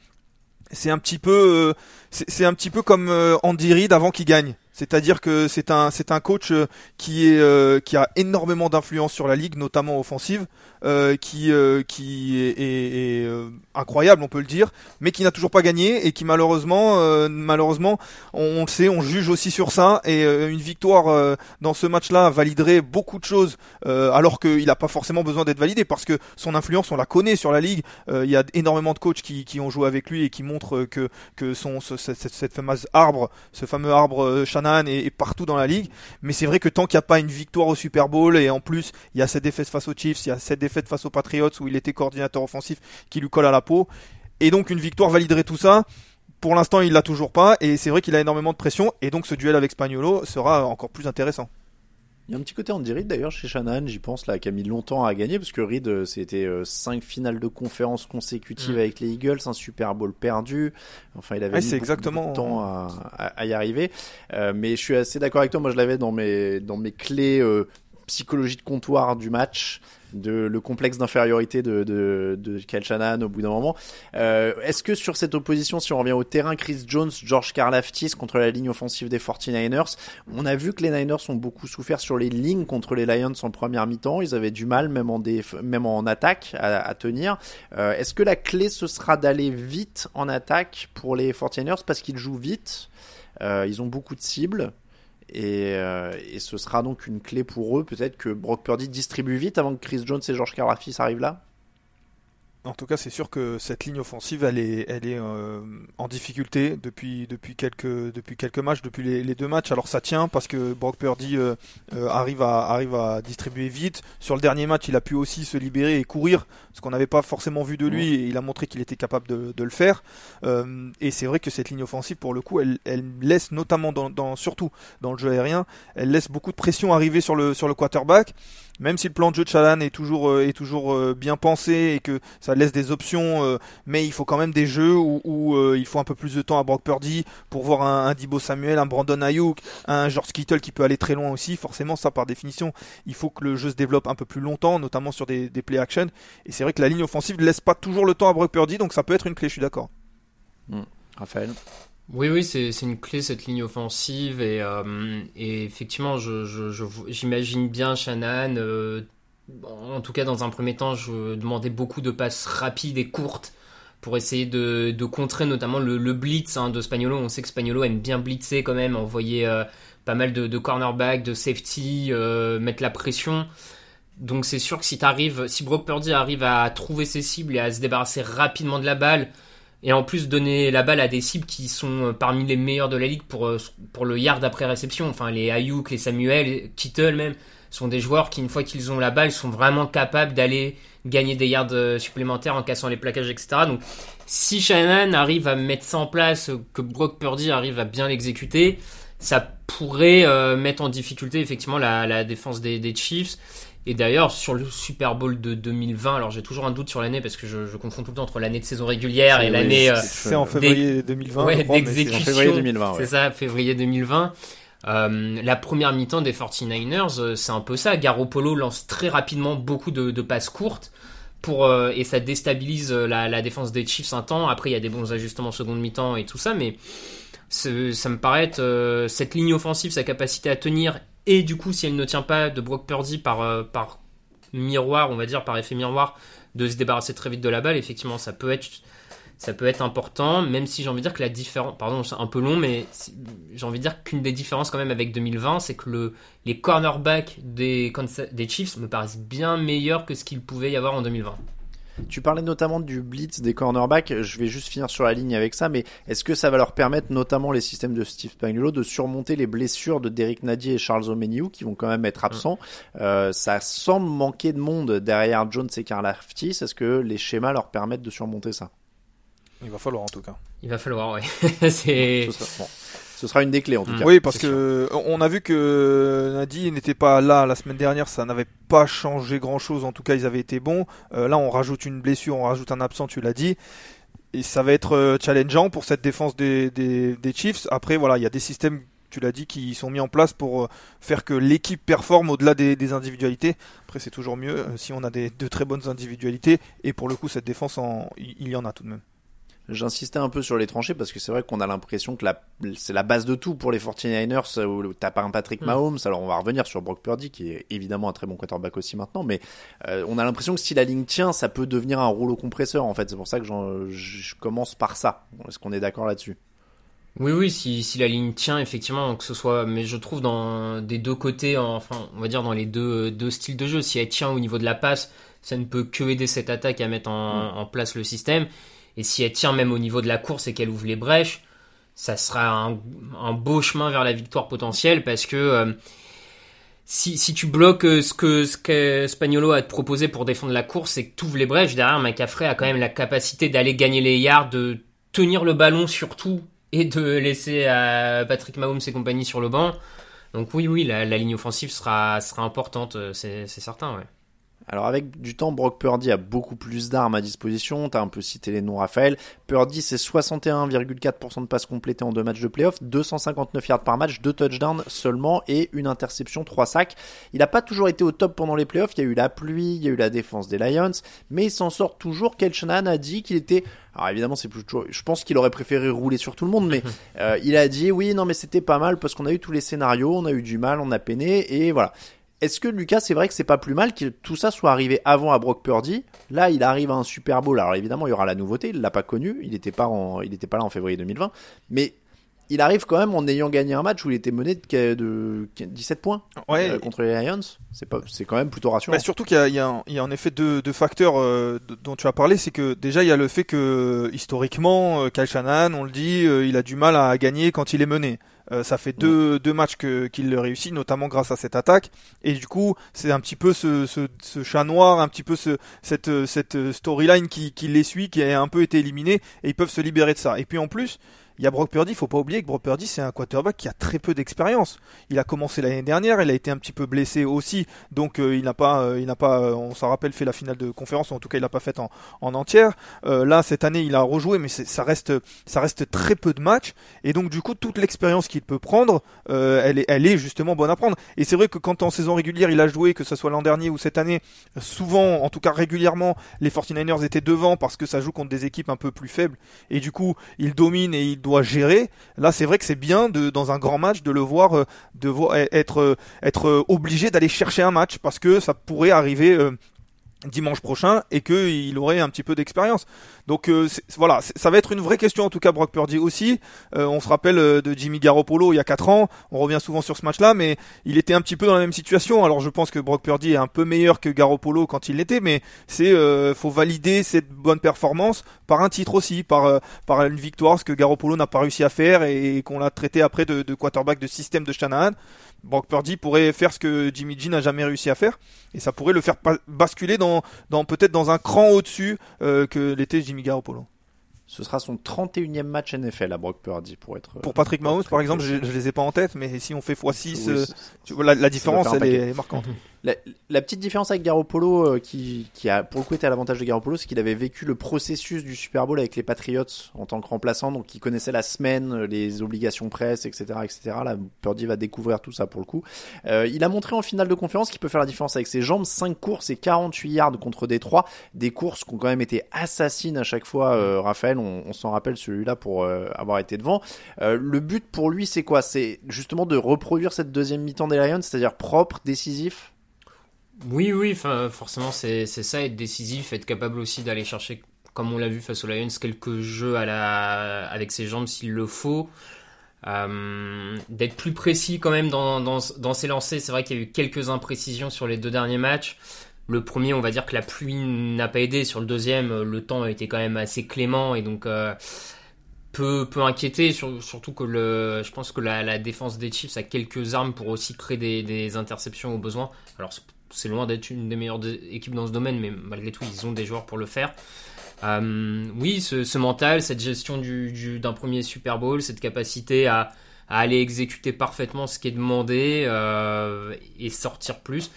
c'est un petit peu c'est un petit peu comme Andy Reid avant qu'il gagne. C'est-à-dire que c'est un c'est un coach qui est qui a énormément d'influence sur la ligue, notamment offensive. Euh, qui euh, qui est, euh, incroyable, on peut le dire, mais qui n'a toujours pas gagné et qui malheureusement malheureusement on, le sait, on juge aussi sur ça et une victoire dans ce match-là validerait beaucoup de choses alors qu'il n'a pas forcément besoin d'être validé parce que son influence on la connaît sur la ligue. Il y a énormément de coachs qui, qui ont joué avec lui et qui montrent que que son cette, cette, fameuse arbre, ce fameux arbre Est, partout dans la ligue. Mais c'est vrai que tant qu'il n'y a pas une victoire au Super Bowl et en plus il y a cette défaite face aux Chiefs, il y a cette défaite face aux Patriots où il était coordinateur offensif qui lui colle à la peau. Et donc une victoire validerait tout ça. Pour l'instant, il l'a toujours pas et c'est vrai qu'il a énormément de pression et donc ce duel avec Spagnolo sera encore plus intéressant. Il y a un petit côté Andy Reid d'ailleurs chez Shanahan, j'y pense là, qui a mis longtemps à gagner parce que Reid euh, c'était euh, cinq finales de conférence consécutives mm. avec les Eagles, un Super Bowl perdu. Enfin, il avait mis exactement... de temps à, y arriver. Euh, mais je suis assez d'accord avec toi. Moi, je l'avais dans mes dans mes clés psychologie de comptoir du match de le complexe d'infériorité de, de, de au bout d'un moment. Euh, est-ce que sur cette opposition, si on revient au terrain, Chris Jones, George Karlaftis contre la ligne offensive des 49ers, on a vu que les Niners ont beaucoup souffert sur les lignes contre les Lions en première mi-temps. Ils avaient du mal, même en, même en attaque, à, tenir. Euh, est-ce que la clé, ce sera d'aller vite en attaque pour les 49ers parce qu'ils jouent vite Euh, ils ont beaucoup de cibles. Et, euh, et ce sera donc une clé pour eux. Peut-être que Brock Purdy distribue vite avant que Chris Jones et George Karlaftis arrivent là? En tout cas, c'est sûr que cette ligne offensive, elle est, elle est euh, en difficulté depuis, depuis, quelques, depuis quelques matchs, depuis les, les deux matchs. Alors ça tient parce que Brock Purdy euh, euh, arrive, à, arrive à distribuer vite. Sur le dernier match, il a pu aussi se libérer et courir, ce qu'on n'avait pas forcément vu de lui, et il a montré qu'il était capable de, de le faire. Et c'est vrai que cette ligne offensive, pour le coup, elle, elle laisse notamment, dans, dans, surtout dans le jeu aérien, elle laisse beaucoup de pression arriver sur le, sur le quarterback même si le plan de jeu de Chalan est toujours est toujours bien pensé et que ça laisse des options, euh, mais il faut quand même des jeux où, où il faut un peu plus de temps à Brock Purdy pour voir un, un Dibo Samuel, un Brandon Ayuk, un George Kittle qui peut aller très loin aussi. Forcément, ça par définition, il faut que le jeu se développe un peu plus longtemps, notamment sur des, des play action. Et c'est vrai que la ligne offensive ne laisse pas toujours le temps à Brock Purdy, donc ça peut être une clé. Je suis d'accord. Hmm. Raphaël? Oui, oui, c'est c'est une clé cette ligne offensive et, euh, et effectivement, je, je, je- j'imagine bien Shannon. euh, en tout cas, dans un premier temps, je demandais beaucoup de passes rapides et courtes pour essayer de, contrer notamment le, blitz hein, de Spagnolo. On sait que Spagnolo aime bien blitzer quand même, envoyer euh, pas mal de, de cornerback, de safety, euh, mettre la pression. Donc c'est sûr que si t'arrives, si Brock Purdy arrive à trouver ses cibles et à se débarrasser rapidement de la balle, et en plus donner la balle à des cibles qui sont euh, parmi les meilleurs de la ligue pour, euh, pour le yard après réception. Enfin, les Ayuk, les Samuel, Kittle même, sont des joueurs qui, une fois qu'ils ont la balle, sont vraiment capables d'aller gagner des yards euh, supplémentaires en cassant les plaquages, etc. Donc, si Shannon arrive à mettre ça en place, euh, que Brock Purdy arrive à bien l'exécuter, ça pourrait euh, mettre en difficulté effectivement la, la défense des, des Chiefs. Et d'ailleurs, sur le Super Bowl de 2020, alors j'ai toujours un doute sur l'année parce que je, je confonds tout le temps entre l'année de saison régulière et l'année euh, c'est- en février 2020. ouais, mais c'est- En d'exécution. février 2020, ouais. C'est ça, février 2020. Euh, la première mi-temps des 49ers, euh, c'est un peu ça. Garoppolo lance très rapidement beaucoup de, passes courtes euh, et ça déstabilise la, défense des Chiefs un temps. Après, il y a des bons ajustements en seconde mi-temps et tout ça, mais ça me paraît être cette ligne offensive, sa capacité à tenir et du coup, si elle ne tient pas de Brock Purdy par miroir, on va dire par effet miroir, de se débarrasser très vite de la balle, effectivement, ça peut être ça peut être important, même si j'ai envie de dire que la différence, pardon, c'est un peu long, mais j'ai envie de dire qu'une des différences quand même avec 2020, c'est que le, les cornerbacks des, Chiefs me paraissent bien meilleurs que ce qu'il pouvait y avoir en 2020. Tu parlais notamment du blitz des cornerbacks. Je vais juste finir sur la ligne avec ça, mais est-ce que ça va leur permettre, notamment les systèmes de Steve Spagnuolo, de surmonter les blessures de Derek Nadier et Charles Omeniou qui vont quand même être absents? Euh, Ça semble manquer de monde derrière Jones et Karlaftis. Est-ce que les schémas leur permettent de surmonter ça? Il va falloir en tout cas. Il va falloir, ouais. c'est, ce sera, bon, ce sera une des clés en tout Mm. cas. Oui, parce que on a vu que Nadi n'était pas là la semaine dernière, ça n'avait pas changé grand chose. En tout cas, ils avaient été bons. Euh, là, on rajoute une blessure, on rajoute un absent, tu l'as dit. Et ça va être euh, challengeant pour cette défense des, des, des Chiefs. Après, voilà, il y a des systèmes, tu l'as dit, qui sont mis en place pour euh, faire que l'équipe performe au-delà des, des individualités. Après, c'est toujours mieux si on a des, de très bonnes individualités. Et pour le coup, cette défense, en, il y en a tout de même. J'insistais un peu sur les tranchées parce que c'est vrai qu'on a l'impression que c'est la base de tout pour les 49ers où t'as pas un Patrick Mm. Mahomes. Alors on va revenir sur Brock Purdy qui est évidemment un très bon quarterback aussi maintenant, mais euh, on a l'impression que si la ligne tient, ça peut devenir un rouleau compresseur en fait. C'est pour ça que je commence par ça. Est-ce qu'on est d'accord là-dessus? Oui, oui, si, si la ligne tient, effectivement, que ce soit, mais je trouve dans des deux côtés, enfin, on va dire dans les deux, deux styles de jeu, si elle tient au niveau de la passe, ça ne peut que aider cette attaque à mettre en, en place le système. Et si elle tient même au niveau de la course et qu'elle ouvre les brèches, ça sera un, beau chemin vers la victoire potentielle parce que euh, si, si tu bloques euh, ce que, ce que Spagnolo a te proposé pour défendre la course et que tu ouvres les brèches, derrière, McCaffrey a quand même la capacité d'aller gagner les yards, de tenir le ballon surtout et de laisser Patrick Mahomes et compagnie sur le banc. Donc oui, oui, la, la ligne offensive sera, sera importante, euh, c'est certain, ouais. Alors avec du temps, Brock Purdy a beaucoup plus d'armes à disposition. T'as un peu cité les noms, Raphaël. Purdy, c'est 61,4% de passes complétées en deux matchs de playoff, 259 yards par match, deux touchdowns seulement et une interception, trois sacs. Il n'a pas toujours été au top pendant les playoffs. Il y a eu la pluie, il y a eu la défense des Lions, mais il s'en sort toujours. Kel Shanahan a dit qu'il était alors évidemment, c'est plus toujours. Je pense qu'il aurait préféré rouler sur tout le monde, mais euh, il a dit oui, non, mais c'était pas mal parce qu'on a eu tous les scénarios, on a eu du mal, on a peiné et voilà. Est-ce que Lucas, c'est vrai que c'est pas plus mal que tout ça soit arrivé avant à Brock Purdy? Là, il arrive à un Super Bowl. Alors évidemment, il y aura la nouveauté. Il l'a pas connu. Il n'était pas en, il était pas là en février 2020. Mais il arrive quand même en ayant gagné un match où il était mené de, de 17 points Ouais. euh, contre les Lions. C'est pas, c'est quand même plutôt rassurant. Bah, surtout qu'il y y, a un- il y a en effet deux, deux facteurs euh, dont tu as parlé, c'est que déjà il y a le fait que historiquement, euh, Kyle Shanahan, on le dit, euh, il a du mal à gagner quand il est mené. Euh, ça fait deux, deux matchs que- qu'il le réussit, notamment grâce à cette attaque. Et du coup, c'est un petit peu ce, ce, ce chat noir, un petit peu ce, cette, cette storyline qui, qui les suit, qui a un peu été éliminé, et ils peuvent se libérer de ça. Et puis en plus, il y a Brock Purdy, il faut pas oublier que Brock Purdy c'est un quarterback qui a très peu d'expérience. Il a commencé l'année dernière, il a été un petit peu blessé aussi, donc euh, il n'a pas, euh, il n'a pas, euh, on s'en rappelle, fait la finale de conférence, en tout cas il l'a pas faite en, en entière. Là cette année il a rejoué, mais ça reste, ça reste très peu de matchs, et donc du coup toute l'expérience qu'il peut prendre, elle est, elle est justement bonne à prendre. Et c'est vrai que quand en saison régulière il a joué, que ce soit l'an dernier ou cette année, souvent, en tout cas régulièrement, les 49ers étaient devant parce que ça joue contre des équipes un peu plus faibles, et du coup il domine et il gérer. Là, c'est vrai que c'est bien de, dans un grand match de le voir, euh, de vo- être, euh, euh, obligé d'aller chercher un match parce que ça pourrait arriver dimanche prochain et qu'il aurait un petit peu d'expérience. Donc euh, voilà, ça va être une vraie question en tout cas Brock Purdy aussi. Euh, on se rappelle euh, de Jimmy Garoppolo il y a 4 ans, on revient souvent sur ce match-là, mais il était un petit peu dans la même situation. Alors je pense que Brock Purdy est un peu meilleur que Garoppolo quand il l'était, mais c'est euh, faut valider cette bonne performance par un titre aussi, par euh, par une victoire, ce que Garoppolo n'a pas réussi à faire et, qu'on l'a traité après de, de quarterback de système de Shanahan. Brock Purdy pourrait faire ce que Jimmy G n'a jamais réussi à faire et ça pourrait le faire basculer dans, dans peut-être dans un cran au-dessus euh, que l'était Jimmy Garoppolo. Ce sera son 31e match NFL à Brock Purdy pour être. Pour Patrick Mahomes, par exemple, je, je les ai pas en tête, mais si on fait x6, euh, la, la différence, elle est marquante. La, la petite différence avec Garoppolo, euh, qui, qui a pour le coup été à l'avantage de Garoppolo, c'est qu'il avait vécu le processus du Super Bowl avec les Patriots en tant que remplaçant, donc il connaissait la semaine, euh, les obligations presse, etc., etc. Là, Purdy va découvrir tout ça pour le coup. Euh, il a montré en finale de conférence qu'il peut faire la différence avec ses jambes, 5 courses et 48 yards contre Détroit, des courses qui ont quand même été assassines à chaque fois. Euh, Raphaël, on, on s'en rappelle celui-là pour euh, avoir été devant. Euh, le but pour lui, c'est quoi? C'est justement de reproduire cette deuxième mi-temps des Lions, c'est-à-dire propre, décisif. Oui, oui, forcément, c'est ça, être décisif, être capable aussi d'aller chercher, comme on l'a vu face aux Lions, quelques jeux à la... avec ses jambes s'il le faut. Euh, d'être plus précis quand même dans, ses lancers. C'est vrai qu'il y a eu quelques imprécisions sur les deux derniers matchs. Le premier, on va dire que la pluie n'a pas aidé. Sur le deuxième, le temps a été quand même assez clément et donc euh, peu, peu inquiété. Sur- surtout que je pense que la, la défense des Chiefs a quelques armes pour aussi créer des, des interceptions au besoin. Alors c'est- loin d'être une des meilleures équipes dans ce domaine, mais malgré tout, ils ont des joueurs pour le faire. Euh, oui, ce, ce mental, cette gestion du- du- d'un premier Super Bowl, cette capacité à, à aller exécuter parfaitement ce qui est demandé euh, et sortir plus.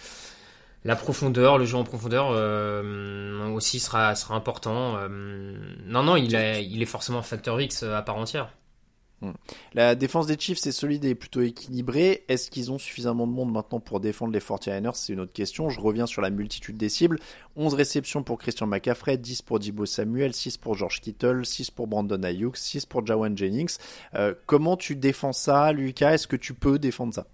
La profondeur, le jeu en profondeur euh, aussi sera, sera important. Non, non, il, a- il est forcément facteur X à part entière. La défense des Chiefs est solide et plutôt équilibrée. Est-ce qu'ils ont suffisamment de monde maintenant pour défendre les 49ers C'est une autre question. Je reviens sur la multitude des cibles. 11 réceptions pour Christian McCaffrey, 10 pour Dibo Samuel, 6 pour George Kittle, 6 pour Brandon Ayuk, 6 pour Jawan Jennings. Euh, comment tu défends ça, Lucas? Est-ce que tu peux défendre ça?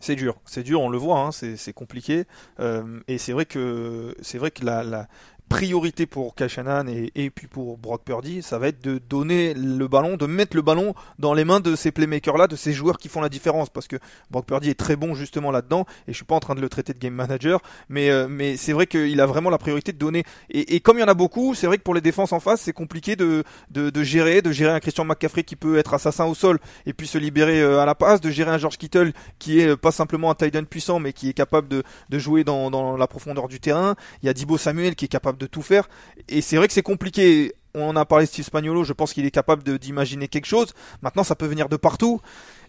C'est dur, c'est dur, on le voit, hein, c'est compliqué. Euh, et c'est vrai que c'est vrai que la priorité pour Kashanan et, et puis pour Brock Purdy, ça va être de donner le ballon, de mettre le ballon dans les mains de ces playmakers-là, de ces joueurs qui font la différence. Parce que Brock Purdy est très bon justement là-dedans, et je suis pas en train de le traiter de game manager, mais, euh, mais c'est vrai qu'il a vraiment la priorité de donner. Et, et comme il y en a beaucoup, c'est vrai que pour les défenses en face, c'est compliqué de, de, de gérer, de gérer un Christian McCaffrey qui peut être assassin au sol et puis se libérer euh, à la passe, de gérer un George Kittle qui est euh, pas simplement un tight end puissant, mais qui est capable de, de jouer dans, dans la profondeur du terrain. Il y a Dibo Samuel qui est capable de tout faire. Et c'est vrai que c'est compliqué. On en a parlé Steve Spagnuolo, je pense qu'il est capable d'imaginer quelque chose. Maintenant, ça peut venir de partout.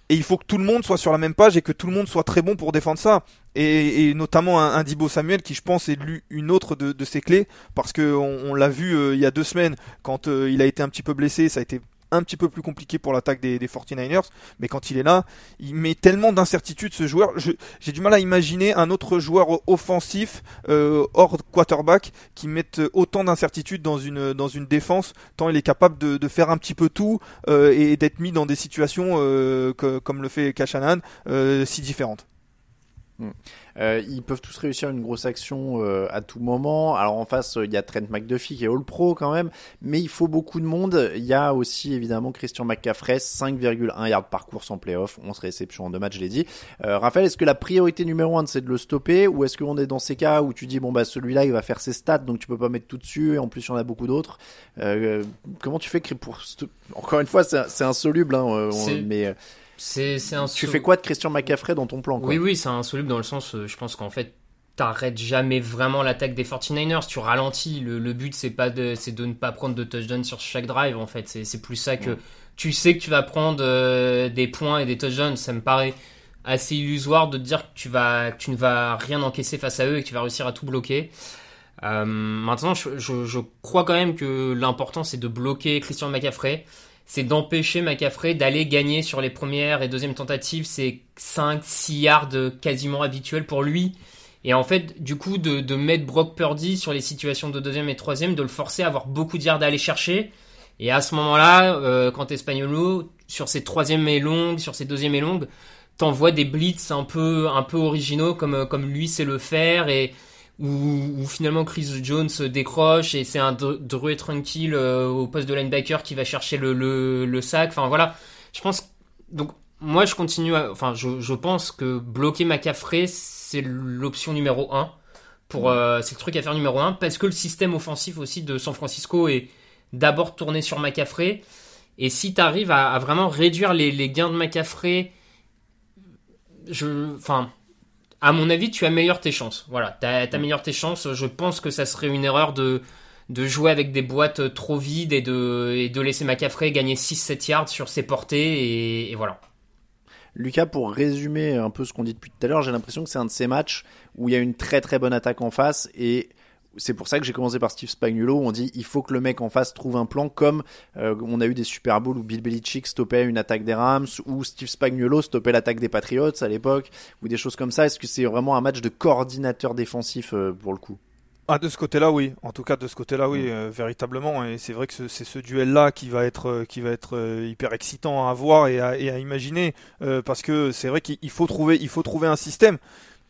Et il faut que tout le monde soit sur la même page et que tout le monde soit très bon pour défendre ça. Et, notamment un, un Dibo Samuel qui, je pense, est lu- une autre de, ses clés. Parce que on, on l'a vu euh, il y a deux semaines, quand euh, il a été un petit peu blessé, ça a été un petit peu plus compliqué pour l'attaque des, des 49ers. Mais quand il est là, il met tellement d'incertitudes ce joueur. J'ai du mal à imaginer un autre joueur offensif euh, hors quarterback qui mette autant d'incertitudes dans une défense tant il est capable de, faire un petit peu tout euh, et d'être mis dans des situations euh, comme le fait Kashanan euh, si différentes. Euh, ils peuvent tous réussir une grosse action euh, à tout moment. Alors en face, il y a Trent McDuffie qui est All Pro quand même, mais il faut beaucoup de monde. Il y a aussi évidemment Christian McCaffrey, 5,1 yards par course en playoff, 11 réceptions en deux matchs, je l'ai dit. Euh, Raphaël, est-ce que la priorité numéro 1 c'est de le stopper? Ou est-ce qu'on est dans ces cas où tu dis bon bah celui-là il va faire ses stats donc tu peux pas mettre tout dessus et en plus il y en a beaucoup d'autres? Euh, comment tu fais pour encore une fois c'est insoluble hein, mais c'est, un Tu fais quoi de Christian McCaffrey dans ton plan Oui, oui, c'est insoluble dans le sens, euh, je pense qu'en fait, t'arrêtes jamais vraiment l'attaque des 49ers, tu ralentis. Le, but, c'est pas de, c'est de ne pas prendre de touchdown sur chaque drive, en fait. C'est, plus ça que tu sais que tu vas prendre euh, des points et des touchdowns. Ça me paraît assez illusoire de te dire que tu, vas, tu ne vas rien encaisser face à eux et que tu vas réussir à tout bloquer. Euh, maintenant, je, je, crois quand même que l'important, c'est de bloquer Christian McCaffrey c'est d'empêcher McCaffrey d'aller gagner sur les premières et deuxièmes tentatives. C'est 5-6 yards quasiment habituels pour lui. Et en fait, du coup, de, mettre Brock Purdy sur les situations de deuxième et troisième, de le forcer à avoir beaucoup de yards à aller chercher. Et à ce moment-là, euh, quand Espagnolo, sur ses troisième et longues, sur ses deuxième et longues, t'envoies des blitz un peu, un peu originaux comme, comme lui sait le faire et où, finalement Chris Jones décroche et c'est un Drew tranquille euh, au poste de linebacker qui va chercher le, le, sac. Enfin voilà, je pense donc moi je continue, enfin je, je, pense que bloquer McCaffrey c'est l'option numéro 1 pour euh, c'est le truc à faire numéro 1 parce que le système offensif aussi de San Francisco est d'abord tourné sur McCaffrey. Et si tu arrives à, à, vraiment réduire les, les gains de McCaffrey je enfin à mon avis, tu améliores tes chances. Voilà, tu améliores tes chances. Je pense que ça serait une erreur de, de jouer avec des boîtes trop vides et de, et de laisser McCaffrey gagner 6-7 yards sur ses portées. Et, voilà. Lucas, pour résumer un peu ce qu'on dit depuis tout à l'heure, j'ai l'impression que c'est un de ces matchs où il y a une très très bonne attaque en face et c'est pour ça que j'ai commencé par Steve Spagnuolo. Où on dit il faut que le mec en face trouve un plan comme euh, on a eu des Super Bowls où Bill Belichick stoppait une attaque des Rams ou Steve Spagnuolo stoppait l'attaque des Patriots à l'époque ou des choses comme ça. Est-ce que c'est vraiment un match de coordinateur défensif euh, pour le coup? Ah, de ce côté-là, oui. En tout cas, de ce côté-là, oui, euh, véritablement. Et c'est vrai que c'est ce duel-là qui va être, qui va être hyper excitant à voir et à, et à imaginer, parce que c'est vrai qu'il faut trouver, il faut trouver un système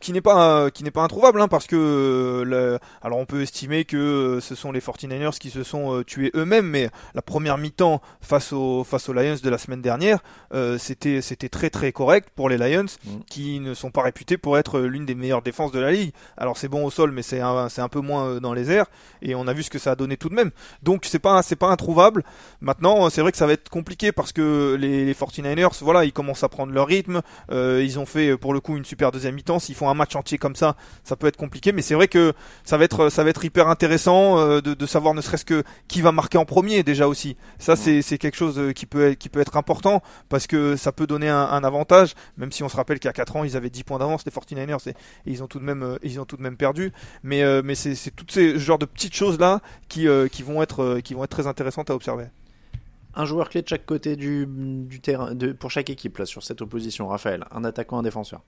qui n'est pas qui n'est pas introuvable hein, parce que euh, alors on peut estimer que euh, ce sont les 49ers qui se sont euh, tués eux-mêmes mais la première mi-temps face aux face aux Lions de la semaine dernière c'était c'était très très correct pour les Lions mm. qui ne sont pas réputés pour être l'une des meilleures défenses de la ligue. Alors c'est bon au sol mais c'est un, c'est un peu moins dans les airs et on a vu ce que ça a donné tout de même. Donc c'est pas c'est pas introuvable. Maintenant c'est vrai que ça va être compliqué parce que les, les 49ers voilà, ils commencent à prendre leur rythme, ils ont fait pour le coup une super deuxième mi-temps, s'ils font un match entier comme ça, ça peut être compliqué. Mais c'est vrai que ça va être, ça va être hyper intéressant euh, de, savoir ne serait-ce que qui va marquer en premier déjà aussi. Ça, c'est, quelque chose euh, qui peut, être, qui peut être important parce que ça peut donner un, avantage. Même si on se rappelle qu'il y a 4 ans, ils avaient 10 points d'avance les 49ers et, ils ont tout de même, euh, ils ont tout de même perdu. Mais, mais c'est, c'est toutes ces genres de petites choses là qui, qui vont être, qui vont être très intéressantes à observer un joueur clé de chaque côté du, du terrain de, pour chaque équipe là sur cette opposition. Raphaël, un attaquant, un défenseur.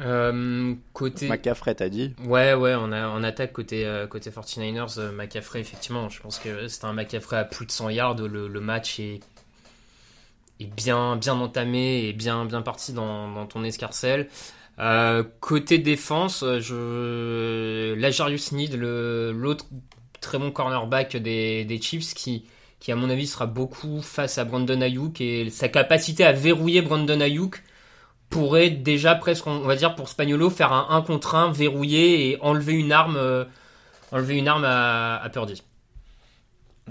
Euh, côté McCaffrey, t'as dit Ouais, ouais, on a attaque côté euh, côté 49ers, euh, McCaffrey effectivement. Je pense que c'est un McCaffrey à plus de 100 yards. Le, le match est est bien bien entamé et bien bien parti dans, dans ton escarcelle. Euh, côté défense, je Lajarius Need, l'autre très bon cornerback des, des Chiefs qui qui à mon avis sera beaucoup face à Brandon Ayuk et sa capacité à verrouiller Brandon Ayuk pourrait déjà presque, on va dire pour Spagnolo, faire un 1 contre 1 verrouillé et enlever une arme, euh, enlever une arme à, à Purdy.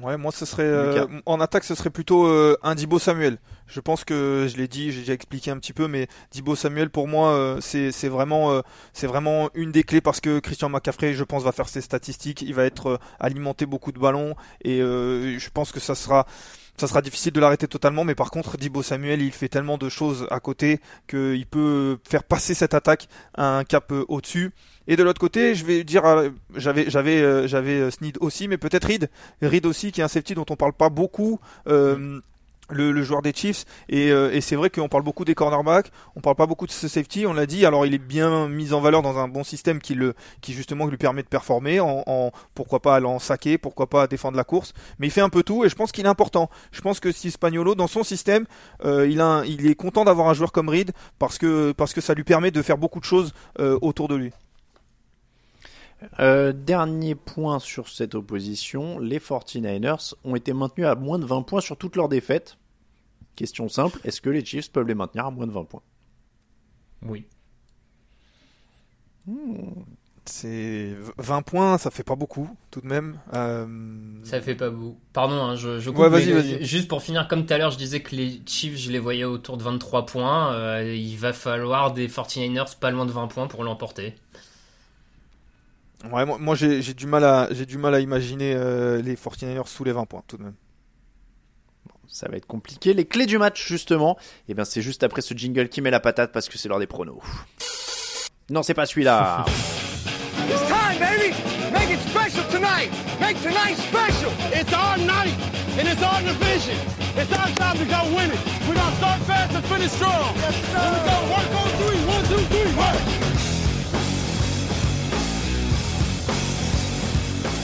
Ouais, moi ce serait euh, en attaque, ce serait plutôt euh, un Dibo Samuel. Je pense que je l'ai dit, j'ai déjà expliqué un petit peu, mais Dibo Samuel pour moi c'est vraiment c'est vraiment une des clés parce que Christian McCaffrey, je pense, va faire ses statistiques, il va être alimenté beaucoup de ballons et je pense que ça sera ça sera difficile de l'arrêter totalement, mais par contre, Dibo Samuel, il fait tellement de choses à côté qu'il peut faire passer cette attaque à un cap euh, au-dessus. Et de l'autre côté, je vais dire, euh, j'avais, j'avais, euh, j'avais Sneed aussi, mais peut-être Reed, Reed aussi, qui est un safety dont on parle pas beaucoup. Le, le, joueur des Chiefs. Et, euh, et c'est vrai qu'on parle beaucoup des cornerbacks, on parle pas beaucoup de ce safety, on l'a dit. Alors il est bien mis en valeur dans un bon système qui, le, qui justement lui permet de performer, en, en pourquoi pas en saquer, pourquoi pas défendre la course. Mais il fait un peu tout et je pense qu'il est important. Je pense que si Spagnolo, dans son système, euh, il, a il est content d'avoir un joueur comme Reed parce que, parce que ça lui permet de faire beaucoup de choses euh, autour de lui. Euh, dernier point sur cette opposition, les 49ers ont été maintenus à moins de 20 points sur toutes leurs défaites. Question simple, est-ce que les Chiefs peuvent les maintenir à moins de 20 points? Oui. Hmm. C'est 20 points, ça fait pas beaucoup tout de même. Euh... Ça fait pas beaucoup. Pardon, hein, je, je ouais, vas-y, vas-y. Juste pour finir, comme tout à l'heure, je disais que les Chiefs, je les voyais autour de 23 points. Euh, il va falloir des 49ers pas loin de 20 points pour l'emporter. Ouais, moi, moi j'ai du mal à j'ai du mal à imaginer euh, les 49ers sous les 20 points tout de même. Ça va être compliqué. Les clés du match justement, eh bien c'est juste après ce jingle qui met la patate parce que c'est l'heure des pronos. Non, c'est pas celui-là.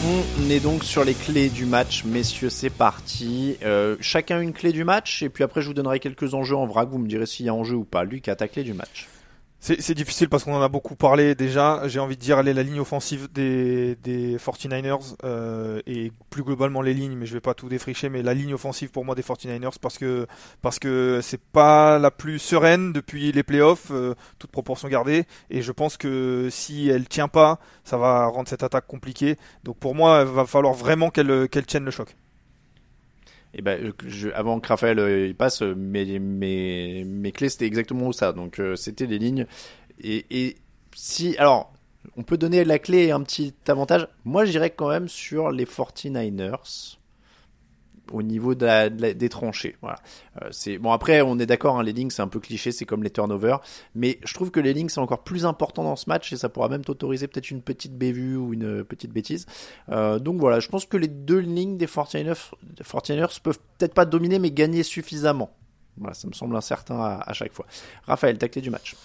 On est donc sur les clés du match, messieurs, c'est parti. Euh, chacun une clé du match, et puis après je vous donnerai quelques enjeux en vrac, vous me direz s'il y a enjeu ou pas. Luc, à ta clé du match. C'est difficile parce qu'on en a beaucoup parlé déjà. J'ai envie de dire aller la ligne offensive des, des 49ers euh, et plus globalement les lignes, mais je vais pas tout défricher, mais la ligne offensive pour moi des 49ers parce que parce que c'est pas la plus sereine depuis les playoffs, euh, toute proportion gardée, et je pense que si elle tient pas, ça va rendre cette attaque compliquée. Donc pour moi, il va falloir vraiment qu'elle qu'elle tienne le choc. Ben, je, avant que Raphaël euh, il passe, mes, mes, mes clés c'était exactement ça. Donc euh, c'était des lignes. Et, et si, alors, on peut donner la clé et un petit avantage. Moi, je dirais quand même sur les 49ers au niveau des tranchées. Voilà. Euh, bon après on est d'accord, hein, les lignes c'est un peu cliché, c'est comme les turnovers, mais je trouve que les lignes c'est encore plus important dans ce match et ça pourra même t'autoriser peut-être une petite bévue ou une petite bêtise. Euh, donc voilà, je pense que les deux lignes des 49ers, 49ers peuvent peut-être pas dominer mais gagner suffisamment. Voilà, ça me semble incertain à, à chaque fois. Raphaël, ta clé du match.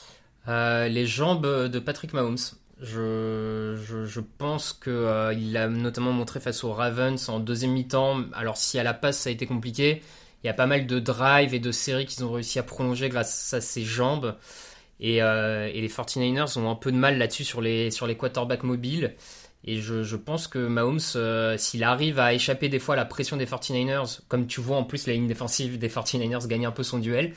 Euh, les jambes de Patrick Mahomes. Je, pense que euh, l'a notamment montré face aux Ravens en deuxième mi-temps. Alors si à la passe ça a été compliqué, il y a pas mal de drives et de séries qu'ils ont réussi à prolonger grâce à ses jambes. Et, euh, les 49ers ont un peu de mal là-dessus sur les, sur les quarterbacks mobiles. Et je, pense que Mahomes, euh, s'il arrive à échapper des fois à la pression des 49ers, comme tu vois en plus la ligne défensive des 49ers gagne un peu son duel,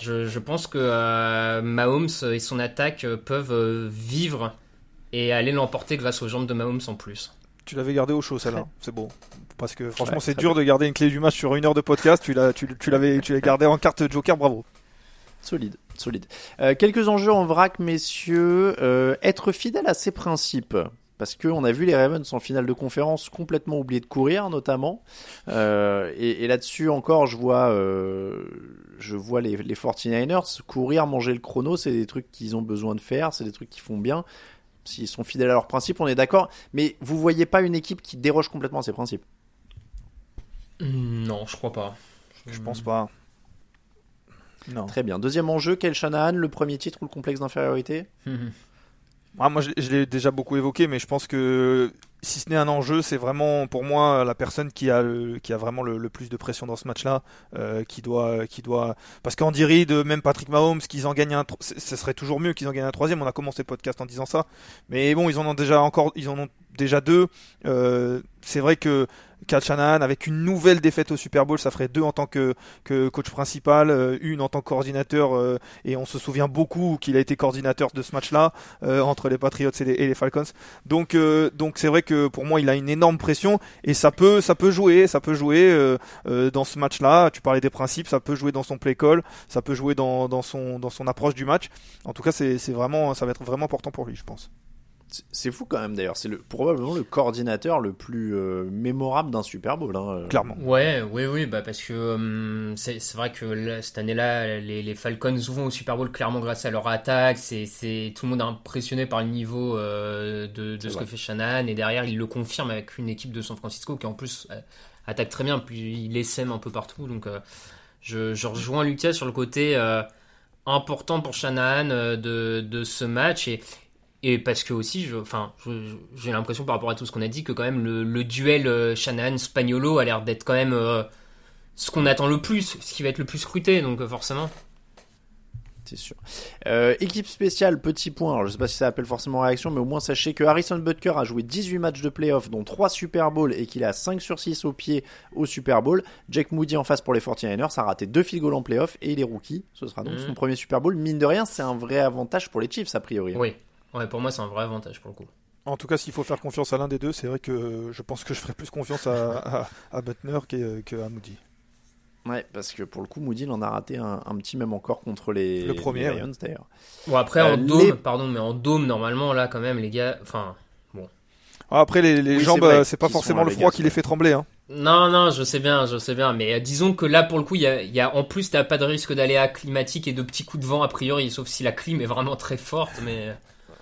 je, pense que euh, Mahomes et son attaque peuvent vivre et aller l'emporter grâce aux jambes de Mahomes en plus. Tu l'avais gardé au chaud celle-là, c'est beau. Parce que franchement ouais, c'est dur bien. de garder une clé du match sur une heure de podcast, tu l'as tu, tu l'avais tu l'as gardé en carte joker, bravo. Solide, solide. Euh, quelques enjeux en vrac, messieurs. Euh, être fidèle à ses principes. Parce qu'on a vu les Ravens en finale de conférence complètement oublier de courir, notamment. Euh, et, et là-dessus encore, je vois, euh, je vois les, les 49ers courir, manger le chrono, c'est des trucs qu'ils ont besoin de faire, c'est des trucs qu'ils font bien s'ils sont fidèles à leurs principes, on est d'accord. Mais vous voyez pas une équipe qui déroge complètement à ses principes Non, je crois pas. Je pense pas. Non. Très bien. Deuxième enjeu, quel Shanahan, le premier titre ou le complexe d'infériorité ah, Moi, je, je l'ai déjà beaucoup évoqué, mais je pense que si ce n'est un enjeu, c'est vraiment pour moi la personne qui a qui a vraiment le, plus de pression dans ce match-là, euh, qui doit qui doit parce qu'Andy Reid, même Patrick Mahomes, qu'ils en gagnent un, ce serait toujours mieux qu'ils en gagnent un troisième. On a commencé le podcast en disant ça, mais bon, ils en ont déjà encore, ils en ont déjà deux. Euh, c'est vrai que Cal Shanahan avec une nouvelle défaite au Super Bowl, ça ferait deux en tant que, que coach principal, euh, une en tant que coordinateur, et on se souvient beaucoup qu'il a été coordinateur de ce match-là entre les Patriots et les, et les Falcons. Donc donc c'est vrai que pour moi il a une énorme pression et ça peut ça peut jouer, ça peut jouer euh, dans ce match-là. Tu parlais des principes, ça peut jouer dans son play call, ça peut jouer dans, dans son dans son approche du match. En tout cas c'est vraiment ça va être vraiment important pour lui, je pense. C'est fou quand même d'ailleurs, c'est le, probablement le coordinateur le plus euh, mémorable d'un Super Bowl. Hein. Clairement. Ouais, oui, oui, bah parce que euh, c'est vrai que là, cette année-là, les, les, Falcons vont au Super Bowl clairement grâce à leur attaque. C'est tout le monde est impressionné par le niveau euh, de, de ce vrai. que fait Shanahan et derrière il le confirme avec une équipe de San Francisco qui en plus attaque très bien, puis il les sème un peu partout. Donc je, je rejoins Lucas sur le côté euh, important pour Shanahan euh, de, de ce match et, et parce que aussi, je, enfin, j'ai l'impression par rapport à tout ce qu'on a dit que quand même le, le duel euh, Shanahan-Spagnolo a l'air d'être quand même euh, ce qu'on attend le plus, ce qui va être le plus scruté, donc euh, forcément. C'est sûr. Euh, équipe spéciale, petit point. Alors, je sais pas si ça appelle forcément réaction, mais au moins sachez que Harrison Butker a joué 18 matchs de playoff, dont 3 Super Bowl, et qu'il a 5 sur 6 au pied au Super Bowl. Jack Moody en face pour les 49ers a raté 2 field goals en playoff, et il est rookie. Ce sera donc Mhm. son premier Super Bowl. Mine de rien, c'est un vrai avantage pour les Chiefs, a priori. Oui, ouais, pour moi c'est un vrai avantage pour le coup. En tout cas, s'il faut faire confiance à l'un des deux, c'est vrai que je pense que je ferai plus confiance à, à, à Butner qu'à Moody. Ouais, parce que pour le coup, Moody, il en a raté un, un petit même encore contre les, Le premier, les ouais. Lions, d'ailleurs. Bon après Euh, en dôme, les- pardon, mais en dôme normalement là quand même les gars, enfin Ah, Après, les, les Oui, jambes, c'est euh, pas forcément le froid qui les fait trembler. Hein. Non, non, je sais bien, je sais bien, mais euh, disons que là, pour le coup, il y a, il y a- en plus, t'as pas de risque d'aléa climatique et de petits coups de vent a priori, sauf si la clim est vraiment très forte, mais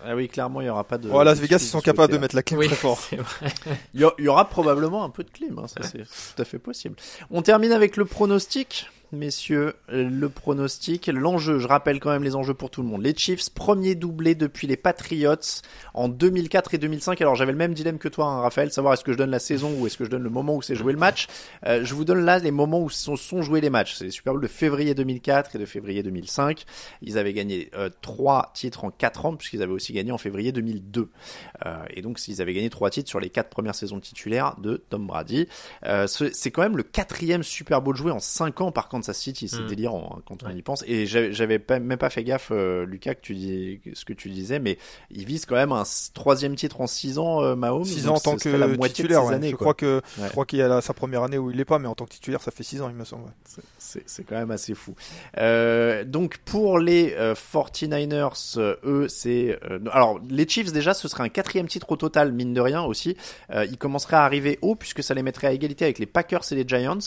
Ah oui, clairement, il y aura pas de. Bon, à Las de Vegas, ils sont capables de mettre la clim oui, très fort. il y aura probablement un peu de clim, hein, ça c'est tout à fait possible. On termine avec le pronostic, messieurs. Le pronostic, l'enjeu, je rappelle quand même les enjeux pour tout le monde. Les Chiefs, premier doublé depuis les Patriots en 2004 et 2005. Alors j'avais le même dilemme que toi, hein, Raphaël, savoir est-ce que je donne la saison ou est-ce que je donne le moment où c'est joué le match. Euh, je vous donne là les moments où sont, sont joués les matchs. C'est les Super Bowl de février 2004 et de février 2005. Ils avaient gagné euh, trois titres en quatre ans puisqu'ils avaient aussi gagné en février 2002. Euh, et donc, s'ils avaient gagné trois titres sur les quatre premières saisons titulaires de Tom Brady, ce- c'est quand même le quatrième Super Bowl joué en cinq ans par Kansas City. C'est Mm. délirant hein, quand on Ouais. y pense. Et j'avais pas, même pas fait gaffe, euh, Lucas, que tu dis ce que tu disais, mais ils visent quand même un troisième titre en six ans, euh, Mahomes. 6 Donc, ans en tant la que de titulaire. ses ouais. années, je, crois que, Ouais. je crois qu'il y a la- sa première année où il l'est pas, mais en tant que titulaire, ça fait 6 ans, il me semble. C'est- quand même assez fou. Euh, donc pour les euh, 49ers, euh, eux, c'est... euh, alors les Chiefs déjà, ce serait un quatrième titre au total, mine de rien aussi. Euh, ils commenceraient à arriver haut puisque ça les mettrait à égalité avec les Packers et les Giants.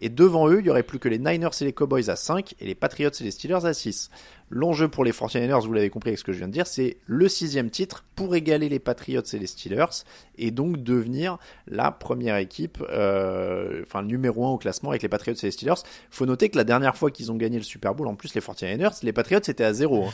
Et devant eux, il y aurait plus que les Niners et les Cowboys à 5 et les Patriots et les Steelers à 6. L'enjeu pour les 49ers, vous l'avez compris avec ce que je viens de dire, c'est le sixième titre pour égaler les Patriots et les Steelers et donc devenir la première équipe, euh, enfin le numéro un au classement avec les Patriots et les Steelers. Faut noter que la dernière fois qu'ils ont gagné le Super Bowl, en plus les 49ers, les Patriots étaient à zéro. hein.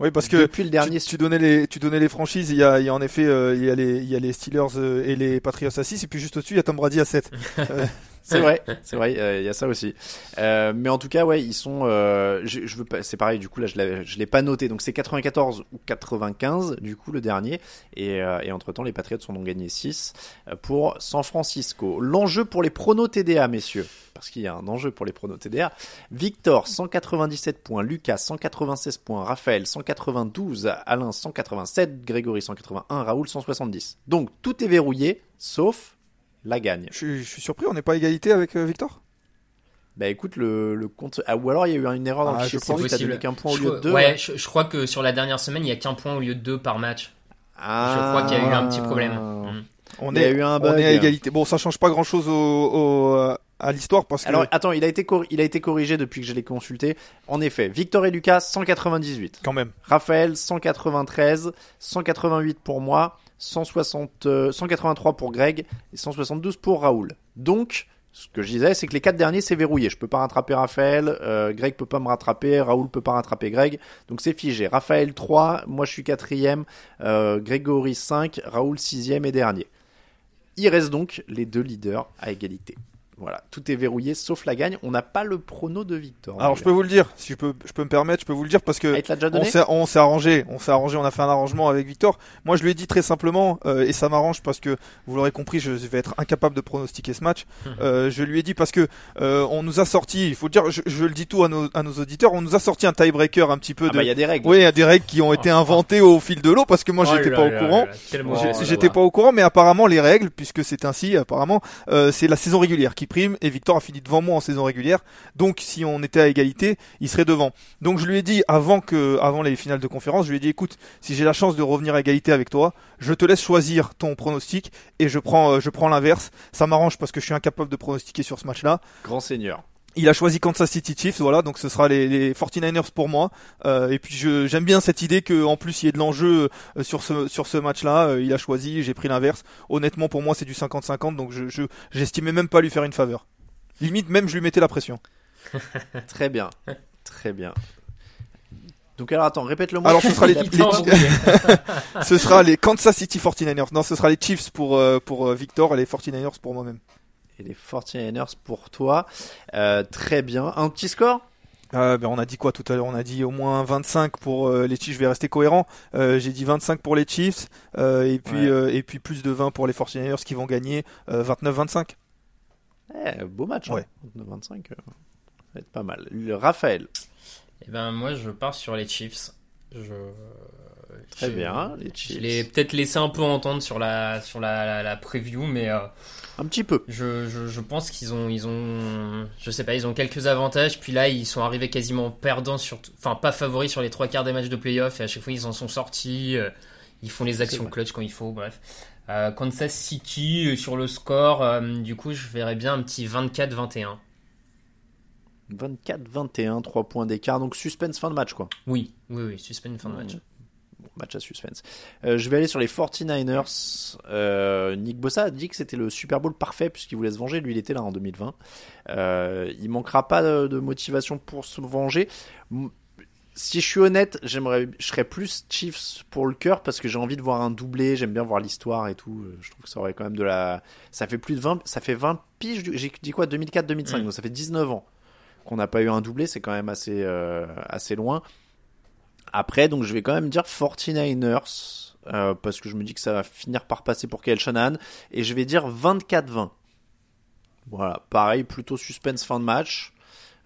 Oui, parce que Depuis le dernier tu, tu donnais les, tu donnais les franchises. Il y a, il y a en effet, euh, il y a les, il y a les Steelers euh, et les Patriots à 6 et puis juste au-dessus, il y a Tom Brady à 7 C'est vrai, c'est vrai, euh, il y a ça aussi. Euh, mais en tout cas, ouais, ils sont. Euh, je, je veux pas. C'est pareil. Du coup, là, je l'ai, pas noté. Donc c'est 94 ou 95, du coup, le dernier. Et, euh, et entre temps, les Patriots ont donc gagné 6 euh, pour San Francisco. L'enjeu pour les pronos TDA, messieurs, parce qu'il y a un enjeu pour les pronos TDA. Victor 197 points, Lucas 196 points, Raphaël 192, Alain 187, Grégory 181, Raoul 170. Donc tout est verrouillé, sauf la gagne. je, suis- je suis surpris, on n'est pas à égalité avec euh, Victor? Bah écoute, le, le compte. Ah, ou alors il y a eu une erreur dans Ah, le je fichier Sandwich, t'as donné qu'un point au Je lieu de deux. Ouais, je, je crois que sur la dernière semaine, il y a qu'un point au lieu de deux par match. Ah. Je crois qu'il y a eu un petit problème. Mm. On Il y a est, eu un on bug. est à égalité. Bon, ça change pas grand-chose au, au, euh, à l'histoire parce que Alors attends, il a été cor- il a été corrigé depuis que je l'ai consulté. En effet, Victor et Lucas 198, quand même. Raphaël 193, 188 pour moi, 160, euh, 183 pour Greg et 172 pour Raoul. Donc ce que je disais, c'est que les quatre derniers, c'est verrouillé. Je peux pas rattraper Raphaël, euh, Greg peut pas me rattraper, Raoul peut pas rattraper Greg. Donc c'est figé. Raphaël 3, moi je suis quatrième, euh, Grégory 5, Raoul sixième et dernier. Il reste donc les deux leaders à égalité. Voilà, tout est verrouillé sauf la gagne. On n'a pas le prono de Victor. Alors je peux vous le dire, si je peux, je peux me permettre, je peux vous le dire parce que Ah, on s'est, on s'est arrangé, on s'est arrangé, on a fait un arrangement avec Victor. Moi, je lui ai dit très simplement, euh, et ça m'arrange parce que vous l'aurez compris, je vais être incapable de pronostiquer ce match. Euh, je lui ai dit parce que euh, on nous a sorti, il faut dire, je, je le dis tout à nos, à nos auditeurs, on nous a sorti un tiebreaker un petit peu Ah de. bah il y a des règles. Oui, il y a des règles qui ont été inventées au fil de l'eau parce que moi, Oh j'étais là pas au là courant. Oh J'étais pas au courant, mais apparemment les règles, puisque c'est ainsi, apparemment, euh, c'est la saison régulière qui prime et Victor a fini devant moi en saison régulière. Donc si on était à égalité, il serait devant. Donc je lui ai dit avant que, avant les finales de conférence, je lui ai dit écoute, si j'ai la chance de revenir à égalité avec toi, je te laisse choisir ton pronostic et je prends, euh, je prends l'inverse. Ça m'arrange parce que je suis incapable de pronostiquer sur ce match-là. Grand seigneur. Il a choisi Kansas City Chiefs, voilà, donc ce sera les, les 49ers pour moi. Euh, et puis je- j'aime bien cette idée que en plus il y ait de l'enjeu euh, sur ce sur ce match-là. Euh, il a choisi, j'ai pris l'inverse. Honnêtement, pour moi, c'est du 50-50, donc je je- j'estimais même pas lui faire une faveur. Limite, même je lui mettais la pression. Très bien. Très bien. Donc alors attends, répète-le moi. Alors ce sera les, les- ce sera les Kansas City 49ers. Non, ce sera les Chiefs pour euh, pour Victor et les 49ers pour moi-même. Et les 49ers pour toi. Euh, très bien. Un petit score? Euh, ben, on a dit quoi tout à l'heure? On a dit au moins 25 pour euh, les Chiefs. Je vais rester cohérent. Euh, J'ai dit 25 pour les Chiefs euh, et puis Ouais. euh, et puis plus de 20 pour les 49ers qui vont gagner euh, 29-25. Eh, beau match. Ouais. Hein. 25, euh, ça va être pas mal. Le Raphaël. Eh ben moi je pars sur les Chiefs. Je... Très je- bien, les Je Chiefs. l'ai peut-être laissé un peu entendre sur la sur la, la, la preview, mais euh, Un petit peu. je, je, je pense qu'ils ont ils ont je sais pas ils ont quelques avantages. Puis là ils sont arrivés quasiment perdants sur enfin pas favoris sur les trois quarts des matchs de playoff et à chaque fois ils en sont sortis. euh, Ils font les actions clutch quand il faut. Bref. Euh, Kansas City euh, sur le score, du coup je verrais bien un petit 24-21. 24-21, 3 points d'écart. Donc suspense fin de match quoi. Oui, oui, oui, suspend fin de match. Match à suspense. Euh, je vais aller sur les 49ers. Euh, Nick Bossa a dit que c'était le Super Bowl parfait puisqu'il voulait se venger. Lui, il était là en 2020. Euh, il manquera pas de, de motivation pour se venger. Si je suis honnête, j'aimerais, je serais plus Chiefs pour le cœur parce que j'ai envie de voir un doublé. J'aime bien voir l'histoire et tout. Je trouve que ça aurait quand même de la. Ça fait plus de 20. Ça fait 20 piges. du- J'ai dit quoi? 2004-2005. Mm. Donc ça fait 19 ans qu'on n'a pas eu un doublé. C'est quand même assez, assez loin. Après, donc je vais quand même dire 49ers, euh, parce que je me dis que ça va finir par passer pour Kyle Shanahan, et je vais dire 24-20. Voilà, pareil, plutôt suspense fin de match,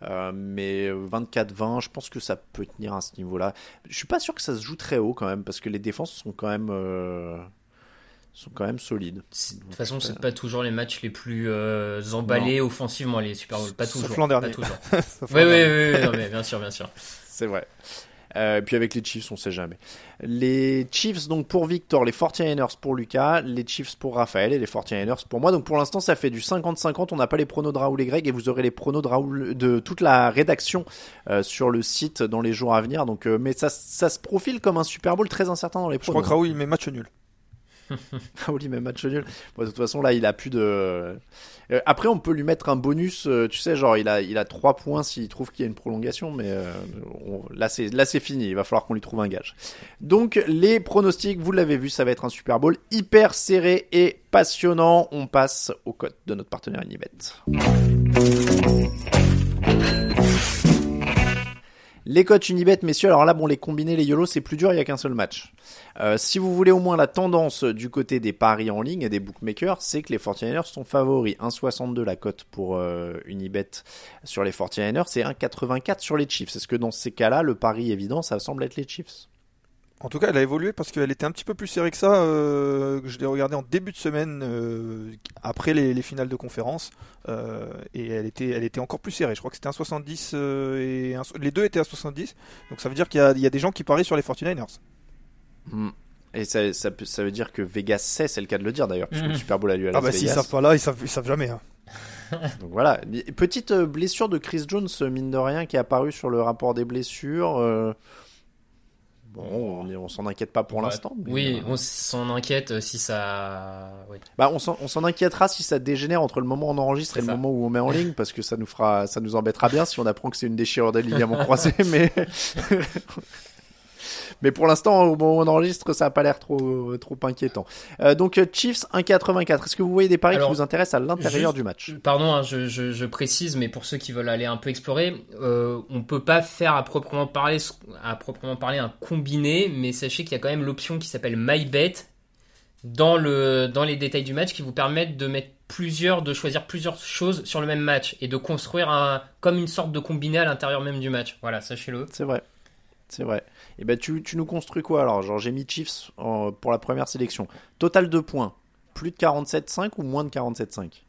euh, mais 24-20, je pense que ça peut tenir à ce niveau-là. Je suis pas sûr que ça se joue très haut quand même, parce que les défenses sont quand même, euh, sont quand même solides. C'est- De toute façon, c'est pas toujours les matchs les plus euh, emballés offensivement, les Super Bowl. Pas Sauf toujours. l'an pas dernier. toujours. Sauf Oui, l'an oui, dernier. oui, oui, non, mais bien sûr, bien sûr. C'est vrai. Euh, puis avec les Chiefs, on sait jamais. Les Chiefs donc pour Victor, les 49ers pour Lucas, les Chiefs pour Raphaël et les 49ers pour moi. Donc pour l'instant, ça fait du 50-50. On n'a pas les pronos de Raoul et Greg et vous aurez les pronos de Raoul de toute la rédaction euh, sur le site dans les jours à venir. Donc, euh, mais ça, ça se profile comme un Super Bowl très incertain dans les Je crois pronos. que Raoul il met match nul. Raoul il met match nul. Bon, de toute façon, là, il a plus de. Euh, après, on peut lui mettre un bonus. euh, tu sais, genre, il a, il a 3 points s'il trouve qu'il y a une prolongation, mais euh, on- là, c'est, là, c'est fini. Il va falloir qu'on lui trouve un gage. Donc, les pronostics, vous l'avez vu, ça va être un Super Bowl hyper serré et passionnant. On passe au code de notre partenaire Unibet. Les coachs Unibet, messieurs, alors là, bon, les combiner, les YOLO, c'est plus dur, il n'y a qu'un seul match. Euh, si vous voulez au moins la tendance du côté des paris en ligne et des bookmakers, c'est que les 49ers sont favoris. 1,62 la cote pour euh, Unibet sur les 49ers, c'est 1,84 sur les Chiefs. Est-ce que dans ces cas-là, le pari évident, ça semble être les Chiefs? En tout cas, elle a évolué parce qu'elle était un petit peu plus serrée que ça. euh, que je l'ai regardé en début de semaine euh, après les, les finales de conférence euh, et elle était, elle était encore plus serrée. Je crois que c'était un 70 euh, et un- les deux étaient à 70. Donc ça veut dire qu'il y a, il y a des gens qui parient sur les 49ers. Hmm. Et ça, ça, veut dire que Vegas sait, c'est le cas de le dire d'ailleurs, puisque le Mhm. Super Bowl a lieu à Ah Las bah s'ils Vegas. savent pas là, ils savent, ils savent jamais. hein. Donc voilà. Petite blessure de Chris Jones, mine de rien, qui est apparue sur le rapport des blessures. euh, Bon, on, s'en inquiète pas pour Ouais. l'instant. Oui, euh, on s'en inquiète euh, si ça. Oui. Bah, on s'en on s'en inquiétera si ça dégénère entre le moment où on enregistre et le moment où on met en ligne, parce que ça nous fera, ça nous embêtera bien si on apprend que c'est une déchirure des ligaments croisés, mais. Mais pour l'instant, au moment où on enregistre, ça n'a pas l'air trop, trop inquiétant. Euh, donc, Chiefs 1,84. Est-ce que vous voyez des paris Alors, qui vous intéressent à l'intérieur du match? Pardon, hein, je, je, je précise, mais pour ceux qui veulent aller un peu explorer, euh, on peut pas faire à proprement parler, à proprement parler un combiné, mais sachez qu'il y a quand même l'option qui s'appelle MyBet dans le dans les détails du match qui vous permettent de mettre plusieurs, de choisir plusieurs choses sur le même match et de construire un comme une sorte de combiné à l'intérieur même du match. Voilà, sachez-le. C'est vrai. C'est vrai. Et ben, tu, tu nous construis quoi alors? Genre, j'ai mis Chiefs en- pour la première sélection. Total de points. Plus de 47,5 ou moins de 47,5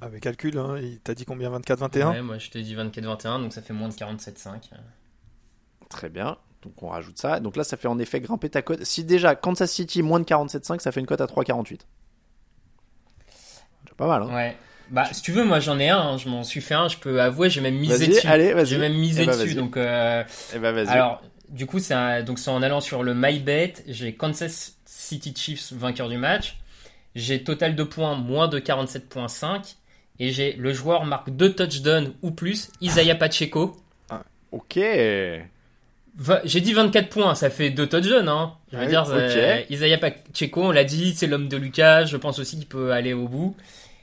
Avec calcul, hein, il t'a dit combien? 24-21 Ouais, moi je te dis 24-21, donc ça fait moins de 47,5. Très bien. Donc on rajoute ça. Donc là, ça fait en effet grimper ta cote. Si déjà Kansas City moins de 47,5, ça fait une cote à 3,48. C'est pas mal, hein Ouais. Bah, si tu veux, moi j'en ai un, hein, je m'en suis fait un, je peux avouer, j'ai même misé Vas-y, dessus. allez, vas-y. J'ai même misé Eh ben, dessus, donc. Euh, Eh ben vas-y. alors, du coup, c'est donc c'est en allant sur le MyBet, j'ai Kansas City Chiefs vainqueur du match, j'ai total de points moins de 47.5 Et j'ai le joueur marque deux touchdowns ou plus, Isaiah Pacheco. Ok. Va- J'ai dit 24 points, ça fait deux touchdowns. Hein. Je veux Ouais, dire, ok. euh, Isaiah Pacheco, on l'a dit, c'est l'homme de Lucas. Je pense aussi qu'il peut aller au bout.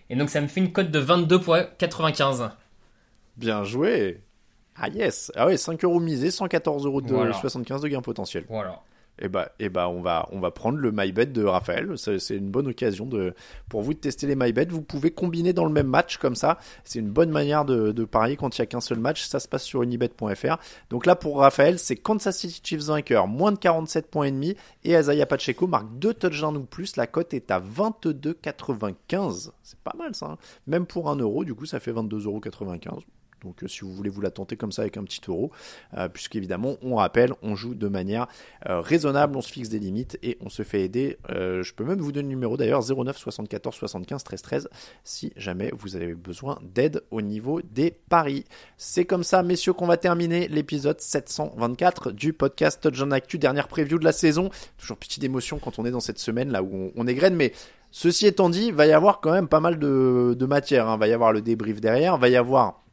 Et donc ça me fait une cote de 22,95. Bien joué. Ah yes. Ah ouais, 5 euros misés, 114 euros de Voilà. 75 de gain potentiel. Voilà. Et bah, et bah on va on va prendre le MyBet de Raphaël. C'est une bonne occasion de pour vous de tester les MyBet. Vous pouvez combiner dans le même match comme ça. C'est une bonne manière de, de parier quand il y a qu'un seul match. Ça se passe sur unibet.fr. Donc là pour Raphaël, c'est Kansas City Chiefs vainqueur, moins de 47 points et demi et Isaiah Pacheco marque deux touchdowns ou plus. La cote est à 22,95. C'est pas mal ça. hein. Même pour un euro, du coup ça fait 22,95 donc euh, si vous voulez vous la tenter comme ça avec un petit euro, puisqu'évidemment on rappelle, on joue de manière euh, raisonnable, on se fixe des limites et on se fait aider. Euh, je peux même vous donner le numéro d'ailleurs 09 74 75 13 13 si jamais vous avez besoin d'aide au niveau des paris. C'est comme ça messieurs qu'on va terminer l'épisode 724 du podcast Touchdown Actu, dernière preview de la saison. Toujours petite émotion quand on est dans cette semaine là où on, est graine, mais ceci étant dit, va y avoir quand même pas mal de, de matière. hein. Va y avoir le débrief derrière, va y avoir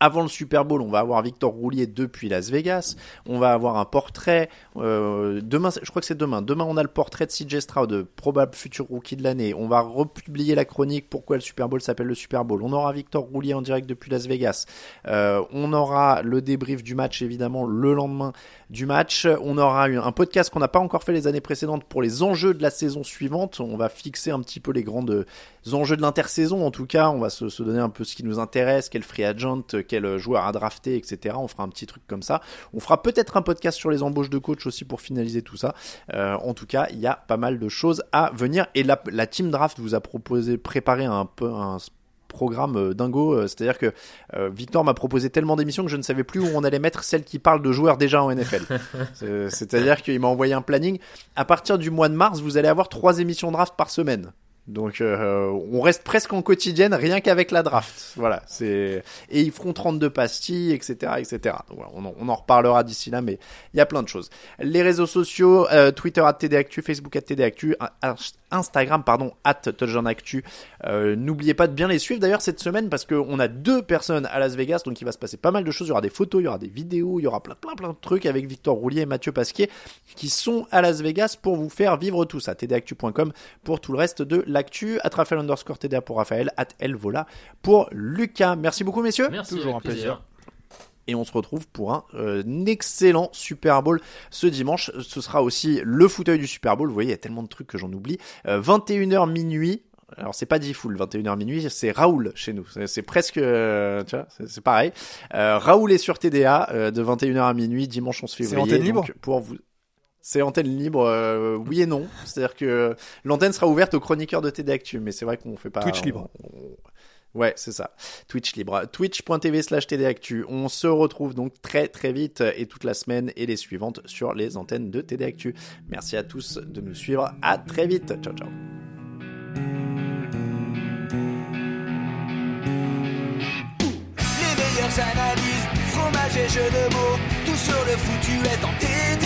avant le Super Bowl, on va avoir Victor Roulier depuis Las Vegas. On va avoir un portrait. euh, demain, je crois que c'est demain. Demain, on a le portrait de CJ Stroud, probable futur rookie de l'année. On va republier la chronique pourquoi le Super Bowl s'appelle le Super Bowl. On aura Victor Roulier en direct depuis Las Vegas. Euh, on aura le débrief du match, évidemment, le lendemain du match. On aura eu un podcast qu'on n'a pas encore fait les années précédentes pour les enjeux de la saison suivante. On va fixer un petit peu les grandes enjeux de l'intersaison. En tout cas, on va se donner un peu ce qui nous intéresse, quel free agent, quel joueur à drafter, etc. On fera un petit truc comme ça. On fera peut-être un podcast sur les embauches de coach aussi pour finaliser tout ça. Euh, en tout cas, il y a pas mal de choses à venir. Et la, la team draft vous a proposé, préparé un peu un programme euh, dingo, euh, c'est-à-dire que euh, Victor m'a proposé tellement d'émissions que je ne savais plus où on allait mettre celles qui parlent de joueurs déjà en NFL. C'est- C'est-à-dire qu'il m'a envoyé un planning. À partir du mois de mars, vous allez avoir trois émissions draft par semaine. Donc euh, on reste presque en quotidienne rien qu'avec la draft. Voilà, c'est et ils feront 32 pastilles, etc., etc. Voilà, on, en, reparlera d'ici là, mais il y a plein de choses. Les réseaux sociaux, euh, Twitter at TDActu, Facebook at TDActu, Instagram pardon at. Euh, N'oubliez pas de bien les suivre d'ailleurs cette semaine parce qu'on a deux personnes à Las Vegas, donc il va se passer pas mal de choses. Il y aura des photos, il y aura des vidéos, il y aura plein plein plein de trucs avec Victor Roulier et Mathieu Pasquier qui sont à Las Vegas pour vous faire vivre tout ça. tdactu.com pour tout le reste de l'actu. At Raphaël underscore TDA pour Raphaël, at Elvola pour Lucas. Merci beaucoup messieurs. Merci, Toujours un plaisir. Et on se retrouve pour un, euh, un excellent Super Bowl ce dimanche. Ce sera aussi le fauteuil du Super Bowl. Vous voyez, il y a tellement de trucs que j'en oublie. Euh, 21h minuit. Alors c'est pas dit full, 21h minuit, c'est Raoul chez nous. C'est- C'est presque, euh, tu vois, c'est c'est pareil. Euh, Raoul est sur TDA euh, de 21h à minuit dimanche 11 février. antenne libre pour vous. C'est antenne libre, euh, oui et non. C'est-à-dire que l'antenne sera ouverte aux chroniqueurs de TD Actu, mais c'est vrai qu'on fait pas. Twitch libre. on- Ouais, c'est ça. Twitch libre. Twitch.tv slash TDActu. On se retrouve donc très très vite et toute la semaine et les suivantes sur les antennes de TD Actu. Merci à tous de nous suivre. À très vite. Ciao, ciao. Les meilleures analyses, fromage et jeux de mots, tout sur le foutu est en TDAQ.